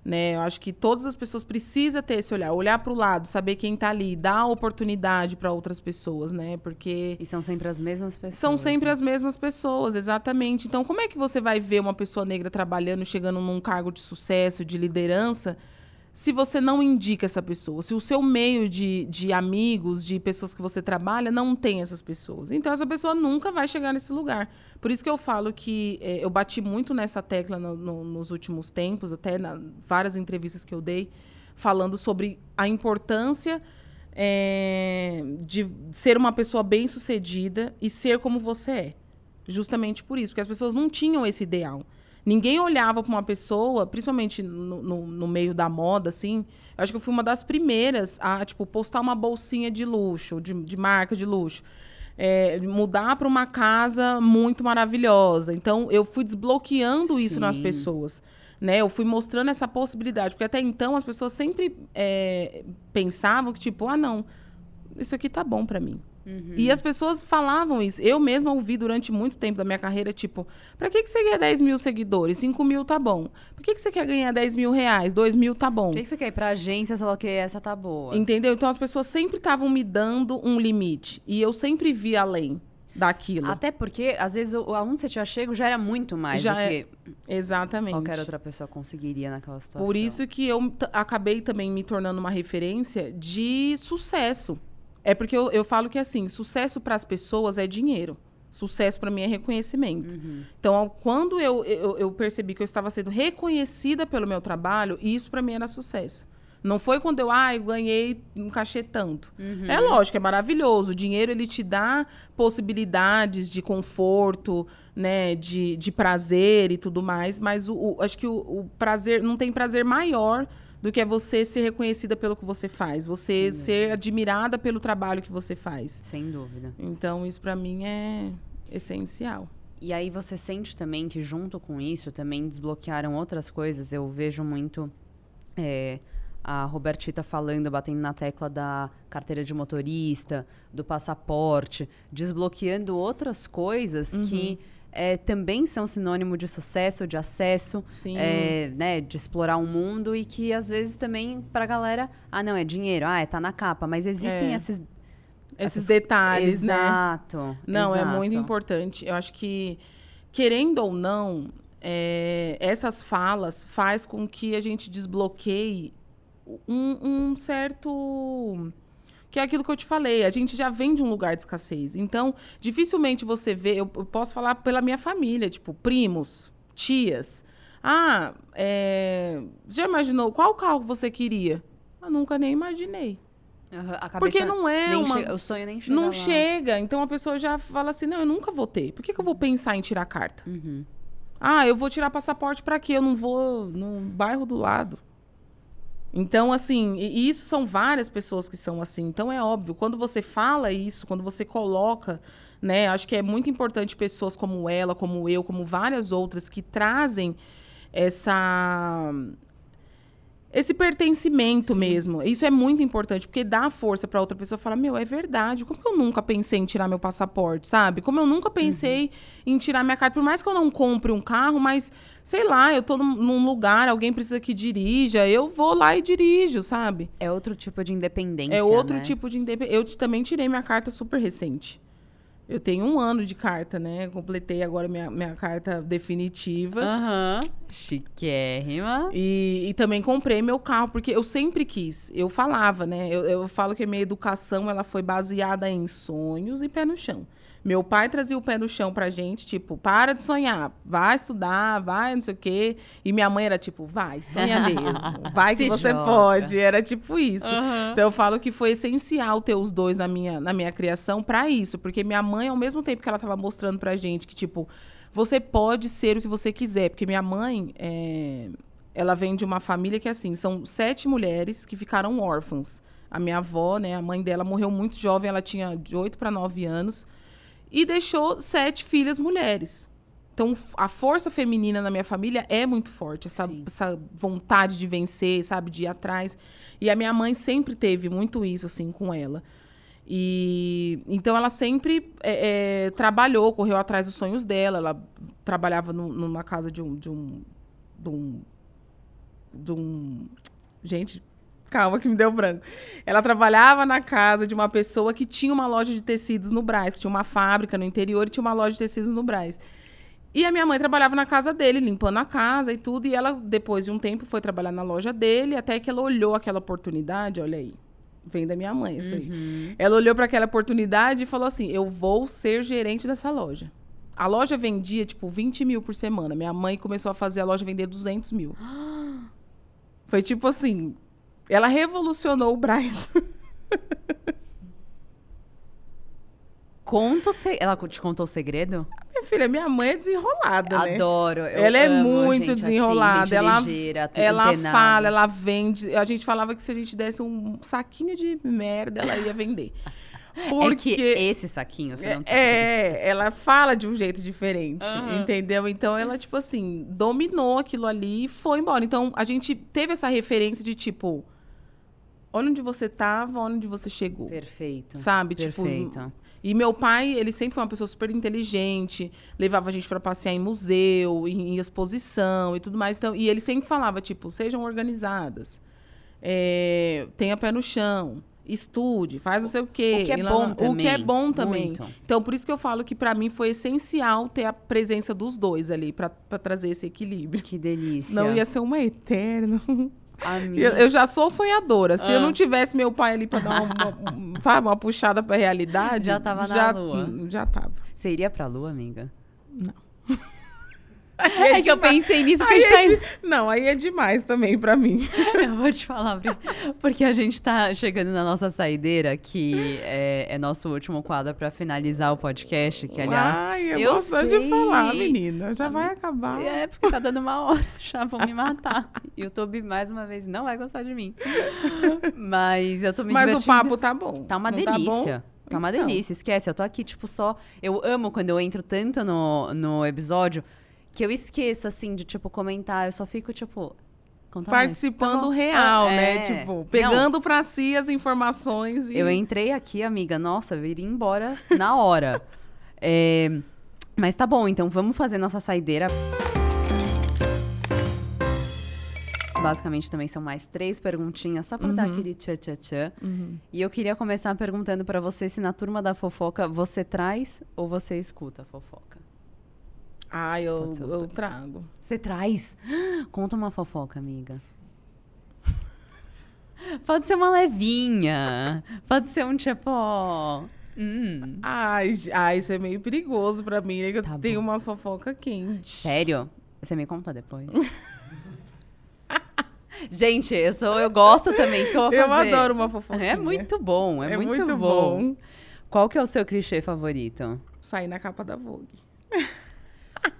[SPEAKER 2] Né? Eu acho que todas as pessoas precisam ter esse olhar, olhar para o lado, saber quem está ali, dar oportunidade para outras pessoas, né? Porque
[SPEAKER 1] e são sempre as mesmas pessoas.
[SPEAKER 2] São sempre
[SPEAKER 1] né?
[SPEAKER 2] as mesmas pessoas, exatamente. Então, como é que você vai ver uma pessoa negra trabalhando, chegando num cargo de sucesso, de liderança, se você não indica essa pessoa? Se o seu meio de, de amigos, de pessoas que você trabalha, não tem essas pessoas. Então, essa pessoa nunca vai chegar nesse lugar. Por isso que eu falo que é, eu bati muito nessa tecla no, no, nos últimos tempos, até na várias entrevistas que eu dei, falando sobre a importância é, de ser uma pessoa bem sucedida e ser como você é. Justamente por isso, porque as pessoas não tinham esse ideal. Ninguém olhava para uma pessoa, principalmente no, no, no, meio da moda, assim. Eu acho que eu fui uma das primeiras a, tipo, postar uma bolsinha de luxo, de, de marca de luxo. É, mudar para uma casa muito maravilhosa. Então, eu fui desbloqueando isso Sim. nas pessoas. Né? Eu fui mostrando essa possibilidade. Porque até então, as pessoas sempre é, pensavam que, tipo, ah, não, isso aqui tá bom para mim. Uhum. E as pessoas falavam isso. Eu mesma ouvi durante muito tempo da minha carreira, tipo, pra que, que você quer 10 mil seguidores? 5 mil tá bom. Por que, que você quer ganhar 10 mil reais? 2 mil tá bom.
[SPEAKER 1] Por que, que você quer ir pra agência, sei lá o que, essa tá boa?
[SPEAKER 2] Entendeu? Então as pessoas sempre estavam me dando um limite. E eu sempre vi além daquilo.
[SPEAKER 1] Até porque, às vezes, aonde você tinha chego já era muito mais já do é... que
[SPEAKER 2] Exatamente.
[SPEAKER 1] qualquer outra pessoa conseguiria naquela situação.
[SPEAKER 2] Por isso que eu acabei também me tornando uma referência de sucesso. É porque eu, eu falo que assim, sucesso para as pessoas é dinheiro. Sucesso para mim é reconhecimento. Uhum. Então, quando eu, eu, eu, percebi que eu estava sendo reconhecida pelo meu trabalho, isso para mim era sucesso. Não foi quando eu, ah, eu ganhei um cachê tanto. Uhum. É lógico, é maravilhoso. O dinheiro, ele te dá possibilidades de conforto, né, de, de prazer e tudo mais, mas o, o acho que o, o prazer, não tem prazer maior do que é você ser reconhecida pelo que você faz, você ser admirada pelo trabalho que você faz.
[SPEAKER 1] Sem dúvida.
[SPEAKER 2] Então, isso para mim é essencial.
[SPEAKER 1] E aí você sente também que junto com isso também desbloquearam outras coisas. Eu vejo muito é, a Robertita falando, batendo na tecla da carteira de motorista, do passaporte, desbloqueando outras coisas uhum. que é, também são sinônimo de sucesso, de acesso, é, né, de explorar um mundo e que às vezes também para a galera, ah, não, é dinheiro, ah, é, tá na capa, mas existem
[SPEAKER 2] é.
[SPEAKER 1] esses
[SPEAKER 2] esses essas... detalhes,
[SPEAKER 1] exato, né? Exato.
[SPEAKER 2] Não, é muito importante. Eu acho que querendo ou não, é, essas falas faz com que a gente desbloqueie um, um certo que é aquilo que eu te falei, a gente já vem de um lugar de escassez. Então, dificilmente você vê, eu, posso falar pela minha família, tipo, primos, tias. Ah, é, já imaginou qual carro você queria? Eu nunca nem imaginei.
[SPEAKER 1] Uhum,
[SPEAKER 2] Porque não é uma...
[SPEAKER 1] Chega, o sonho nem chega
[SPEAKER 2] Não
[SPEAKER 1] lá.
[SPEAKER 2] chega. Então a pessoa já fala assim, não, eu nunca vou ter. Por que, que eu vou pensar em tirar carta?
[SPEAKER 1] Uhum.
[SPEAKER 2] Ah, eu vou tirar passaporte para quê? Eu não vou no bairro do lado. Então, assim, e isso são várias pessoas que são assim. Então, é óbvio, quando você fala isso, quando você coloca, né? Acho que é muito importante pessoas como ela, como eu, como várias outras que trazem essa esse pertencimento Sim. mesmo. Isso é muito importante, porque dá força para outra pessoa falar: Meu, é verdade. Como que eu nunca pensei em tirar meu passaporte, sabe? Como eu nunca pensei uhum. em tirar minha carta. Por mais que eu não compre um carro, mas sei lá, eu tô num, lugar, alguém precisa que dirija, eu vou lá e dirijo, sabe?
[SPEAKER 1] É outro tipo de independência.
[SPEAKER 2] É outro
[SPEAKER 1] né?
[SPEAKER 2] tipo de independência. Eu também tirei minha carta super recente. Eu tenho um ano de carta, né? Completei agora minha, minha carta definitiva.
[SPEAKER 1] Aham. Uhum. Chiquérrima.
[SPEAKER 2] E, e também comprei meu carro, porque eu sempre quis. Eu falava, né? Eu, eu falo que a minha educação ela foi baseada em sonhos e pé no chão. Meu pai trazia o pé no chão pra gente, tipo, para de sonhar, vai estudar, vai não sei o quê. E minha mãe era tipo, vai, sonha mesmo, vai que você joga. pode. Era tipo isso. Uhum. Então eu falo que foi essencial ter os dois na minha, na minha criação para isso, porque minha mãe, ao mesmo tempo que ela tava mostrando pra gente que, tipo, você pode ser o que você quiser, porque minha mãe, é... ela vem de uma família que, assim, são sete mulheres que ficaram órfãs. A minha avó, né, a mãe dela morreu muito jovem, ela tinha de 8 para 9 anos e deixou sete filhas mulheres. Então, a força feminina na minha família é muito forte, essa, essa, vontade de vencer, sabe, de ir atrás. E a minha mãe sempre teve muito isso, assim, com ela. E então ela sempre é, é, trabalhou, correu atrás dos sonhos dela. Ela trabalhava no, numa casa de um, de um, de um de um. Gente, calma que me deu branco. Ela trabalhava na casa de uma pessoa que tinha uma loja de tecidos no Brás, que tinha uma fábrica no interior e tinha uma loja de tecidos no Brás. E a minha mãe trabalhava na casa dele, limpando a casa e tudo. E ela, depois de um tempo, foi trabalhar na loja dele, até que ela olhou aquela oportunidade, olha aí. Vem da minha mãe, isso aí.
[SPEAKER 1] Uhum.
[SPEAKER 2] Ela olhou para aquela oportunidade e falou assim: Eu vou ser gerente dessa loja. A loja vendia, tipo, 20 mil por semana. Minha mãe começou a fazer a loja vender 200 mil. Foi tipo assim: ela revolucionou o Braz.
[SPEAKER 1] Conta o se... Ela te contou o segredo?
[SPEAKER 2] Minha filha, minha mãe é desenrolada, né?
[SPEAKER 1] Adoro.
[SPEAKER 2] ela é
[SPEAKER 1] amo
[SPEAKER 2] muito
[SPEAKER 1] gente
[SPEAKER 2] desenrolada.
[SPEAKER 1] Assim,
[SPEAKER 2] ela
[SPEAKER 1] ligeira,
[SPEAKER 2] ela fala, ela vende. A gente falava que se a gente desse um saquinho de merda, ela ia vender.
[SPEAKER 1] É que esse saquinho você não tem.
[SPEAKER 2] É, ela fala de um jeito diferente,
[SPEAKER 1] Aham.
[SPEAKER 2] entendeu? Então ela, tipo assim, dominou aquilo ali e foi embora. Então a gente teve essa referência de tipo, olha onde você tava, olha onde você chegou.
[SPEAKER 1] Perfeito.
[SPEAKER 2] Sabe? Tipo,
[SPEAKER 1] Perfeito.
[SPEAKER 2] E meu pai, ele sempre foi uma pessoa super inteligente, levava a gente pra passear em museu, em, em exposição e tudo mais. Então, e ele sempre falava, tipo, sejam organizadas, é, tenha pé no chão, estude, faz não sei o quê.
[SPEAKER 1] O que é
[SPEAKER 2] lá-
[SPEAKER 1] bom
[SPEAKER 2] O que é
[SPEAKER 1] também,
[SPEAKER 2] bom também.
[SPEAKER 1] muito.
[SPEAKER 2] Então, por isso que eu falo que pra mim foi essencial ter a presença dos dois ali, pra trazer esse equilíbrio.
[SPEAKER 1] Que delícia.
[SPEAKER 2] Não ia ser uma eterna.
[SPEAKER 1] Amiga.
[SPEAKER 2] Eu, eu já sou sonhadora. Se eu
[SPEAKER 1] Ah.
[SPEAKER 2] não tivesse meu pai ali pra dar uma, uma- sabe, uma puxada pra realidade.
[SPEAKER 1] Já tava na
[SPEAKER 2] já,
[SPEAKER 1] lua.
[SPEAKER 2] Já tava.
[SPEAKER 1] Você iria pra lua, amiga?
[SPEAKER 2] Não.
[SPEAKER 1] É que eu pensei nisso porque a
[SPEAKER 2] Aí
[SPEAKER 1] gente tá
[SPEAKER 2] é
[SPEAKER 1] em...
[SPEAKER 2] de- Não, aí é demais também pra mim.
[SPEAKER 1] Eu vou te falar, porque a gente tá chegando na nossa saideira, que é, é nosso último quadro pra finalizar o podcast, que aliás...
[SPEAKER 2] Ai, eu,
[SPEAKER 1] eu
[SPEAKER 2] gosto de
[SPEAKER 1] sei.
[SPEAKER 2] falar, menina. Já vai acabar.
[SPEAKER 1] É, porque tá dando uma hora, já vão me matar. YouTube, mais uma vez, não vai gostar de mim. Mas eu tô me
[SPEAKER 2] Mas o papo tá bom.
[SPEAKER 1] Tá uma
[SPEAKER 2] Não
[SPEAKER 1] delícia.
[SPEAKER 2] bom?
[SPEAKER 1] Tá, uma
[SPEAKER 2] Então.
[SPEAKER 1] delícia, esquece. Eu tô aqui, tipo, só. Eu amo quando eu entro tanto no, no episódio que eu esqueço, assim, de, tipo, comentar. Eu só fico, tipo.
[SPEAKER 2] Participando
[SPEAKER 1] Tá
[SPEAKER 2] real,
[SPEAKER 1] Ah,
[SPEAKER 2] né?
[SPEAKER 1] é.
[SPEAKER 2] Tipo,
[SPEAKER 1] Não,
[SPEAKER 2] pegando pra si as informações e.
[SPEAKER 1] Eu entrei aqui, amiga, nossa, eu iria embora na hora. É, mas tá bom, então vamos fazer nossa saideira. Basicamente também são mais três perguntinhas, só pra dar aquele tchã tchã tchã.
[SPEAKER 2] Uhum.
[SPEAKER 1] E eu queria começar perguntando pra você se na turma da fofoca você traz ou você escuta a fofoca?
[SPEAKER 2] Ah, eu, eu trago.
[SPEAKER 1] Você traz? Conta uma fofoca, amiga. Pode ser uma levinha. Pode ser um tipo. Hum.
[SPEAKER 2] Ai, ai, isso é meio perigoso pra mim, né? Que eu
[SPEAKER 1] Tá
[SPEAKER 2] tenho
[SPEAKER 1] bom.
[SPEAKER 2] umas fofoca quentes.
[SPEAKER 1] Sério? Você me conta depois. Gente, eu sou, eu gosto também. Que eu, vou
[SPEAKER 2] Eu
[SPEAKER 1] fazer?
[SPEAKER 2] adoro uma fofoca.
[SPEAKER 1] É muito bom, é,
[SPEAKER 2] É
[SPEAKER 1] muito,
[SPEAKER 2] muito
[SPEAKER 1] bom.
[SPEAKER 2] bom.
[SPEAKER 1] Qual que é o seu clichê favorito?
[SPEAKER 2] Sair na capa da Vogue.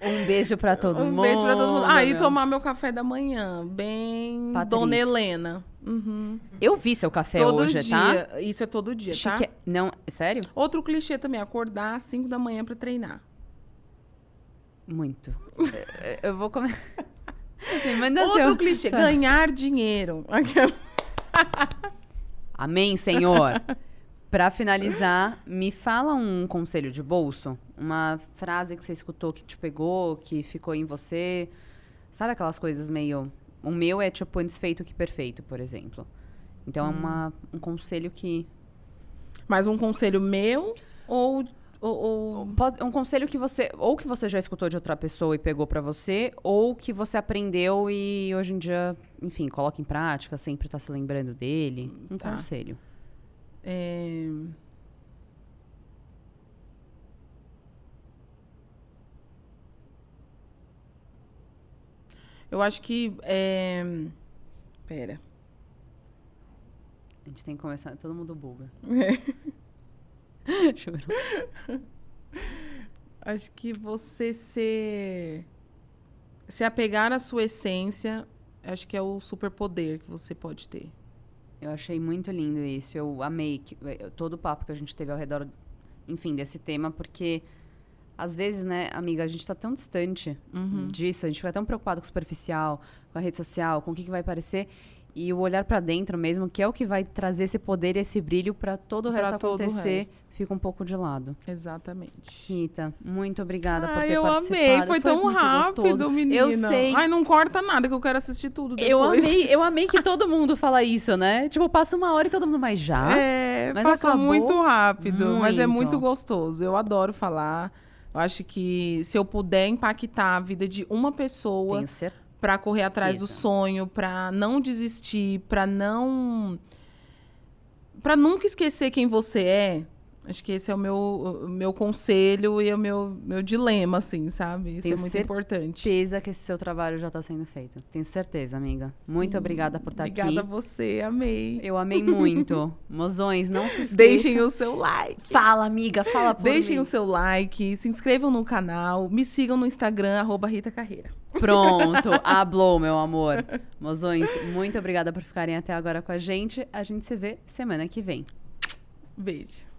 [SPEAKER 1] Um beijo pra todo
[SPEAKER 2] um
[SPEAKER 1] mundo.
[SPEAKER 2] beijo pra todo mundo. Ah, e
[SPEAKER 1] meu.
[SPEAKER 2] tomar meu café da manhã. Bem
[SPEAKER 1] Patrícia.
[SPEAKER 2] Dona Helena. Uhum.
[SPEAKER 1] Eu vi seu café
[SPEAKER 2] todo
[SPEAKER 1] hoje,
[SPEAKER 2] dia.
[SPEAKER 1] tá?
[SPEAKER 2] Isso é todo dia, tá?
[SPEAKER 1] Chique... Não, sério?
[SPEAKER 2] Outro clichê também, acordar às 5 da manhã pra treinar.
[SPEAKER 1] Muito. Eu- vou comer.
[SPEAKER 2] Outro
[SPEAKER 1] seu-
[SPEAKER 2] clichê, ganhar dinheiro.
[SPEAKER 1] Amém, Senhor. Pra finalizar, me fala um conselho de bolso, uma frase que você escutou que te pegou, que ficou em você. Sabe aquelas coisas meio. O meu é tipo antes feito que perfeito, por exemplo. Então é uma, um conselho que.
[SPEAKER 2] Mais um conselho meu ou... ou, ou-
[SPEAKER 1] Pode, um conselho que você. Ou que você já escutou de outra pessoa e pegou pra você, ou que você aprendeu e hoje em dia, enfim, coloca em prática, sempre tá se lembrando dele. Um
[SPEAKER 2] Tá.
[SPEAKER 1] conselho.
[SPEAKER 2] É... Eu acho que. É... Pera.
[SPEAKER 1] A gente tem que começar. Todo mundo buga. Juro.
[SPEAKER 2] Acho que você se. Se apegar à sua essência, acho que é o superpoder que você pode ter.
[SPEAKER 1] Eu achei muito lindo isso. Eu amei que- eh, todo o papo que a gente teve ao redor, enfim, desse tema, porque às vezes, né, amiga, a gente tá tão distante
[SPEAKER 2] Uhum.
[SPEAKER 1] disso, a gente fica tão preocupado com o superficial, com a rede social, com o que, que vai parecer. e o olhar pra dentro mesmo, que é o que vai trazer esse poder e esse brilho pra todo o
[SPEAKER 2] Pra
[SPEAKER 1] resto
[SPEAKER 2] o
[SPEAKER 1] acontecer,
[SPEAKER 2] resto.
[SPEAKER 1] Fica um pouco de lado.
[SPEAKER 2] Exatamente.
[SPEAKER 1] Rita, muito obrigada por
[SPEAKER 2] Ai,
[SPEAKER 1] ter
[SPEAKER 2] eu
[SPEAKER 1] participado.
[SPEAKER 2] amei. Foi, tão
[SPEAKER 1] muito
[SPEAKER 2] rápido,
[SPEAKER 1] gostoso.
[SPEAKER 2] menina.
[SPEAKER 1] Eu sei.
[SPEAKER 2] Ai, não corta nada que eu quero assistir tudo depois.
[SPEAKER 1] Eu amei, eu amei que todo mundo fala isso, né? Tipo, passa uma hora e todo mundo, mas já?
[SPEAKER 2] É,
[SPEAKER 1] Mas
[SPEAKER 2] passou
[SPEAKER 1] acabou
[SPEAKER 2] muito rápido, mas é
[SPEAKER 1] muito.
[SPEAKER 2] muito gostoso. Eu adoro falar. Eu acho que se eu puder impactar a vida de uma pessoa
[SPEAKER 1] Tenho certeza.
[SPEAKER 2] pra correr atrás do sonho, pra não desistir, pra não Pra nunca esquecer quem você é. Acho que esse é o meu, o meu conselho e é o meu, meu dilema, assim, sabe? Isso
[SPEAKER 1] Tenho
[SPEAKER 2] é muito importante.
[SPEAKER 1] Certeza que esse seu trabalho já tá sendo feito. Tenho certeza, amiga. Muito
[SPEAKER 2] Sim.
[SPEAKER 1] obrigada por estar
[SPEAKER 2] Obrigada
[SPEAKER 1] aqui.
[SPEAKER 2] a você, amei.
[SPEAKER 1] Eu amei muito. Mozões, não se esqueçam.
[SPEAKER 2] Deixem o seu like.
[SPEAKER 1] Fala, amiga, fala por
[SPEAKER 2] Deixem
[SPEAKER 1] mim.
[SPEAKER 2] o seu like, se inscrevam no canal, me sigam no Instagram, arroba Rita Carreira.
[SPEAKER 1] Pronto, hablou, meu amor. Mozões, muito obrigada por ficarem até agora com a gente. A gente se vê semana que vem.
[SPEAKER 2] Beijo.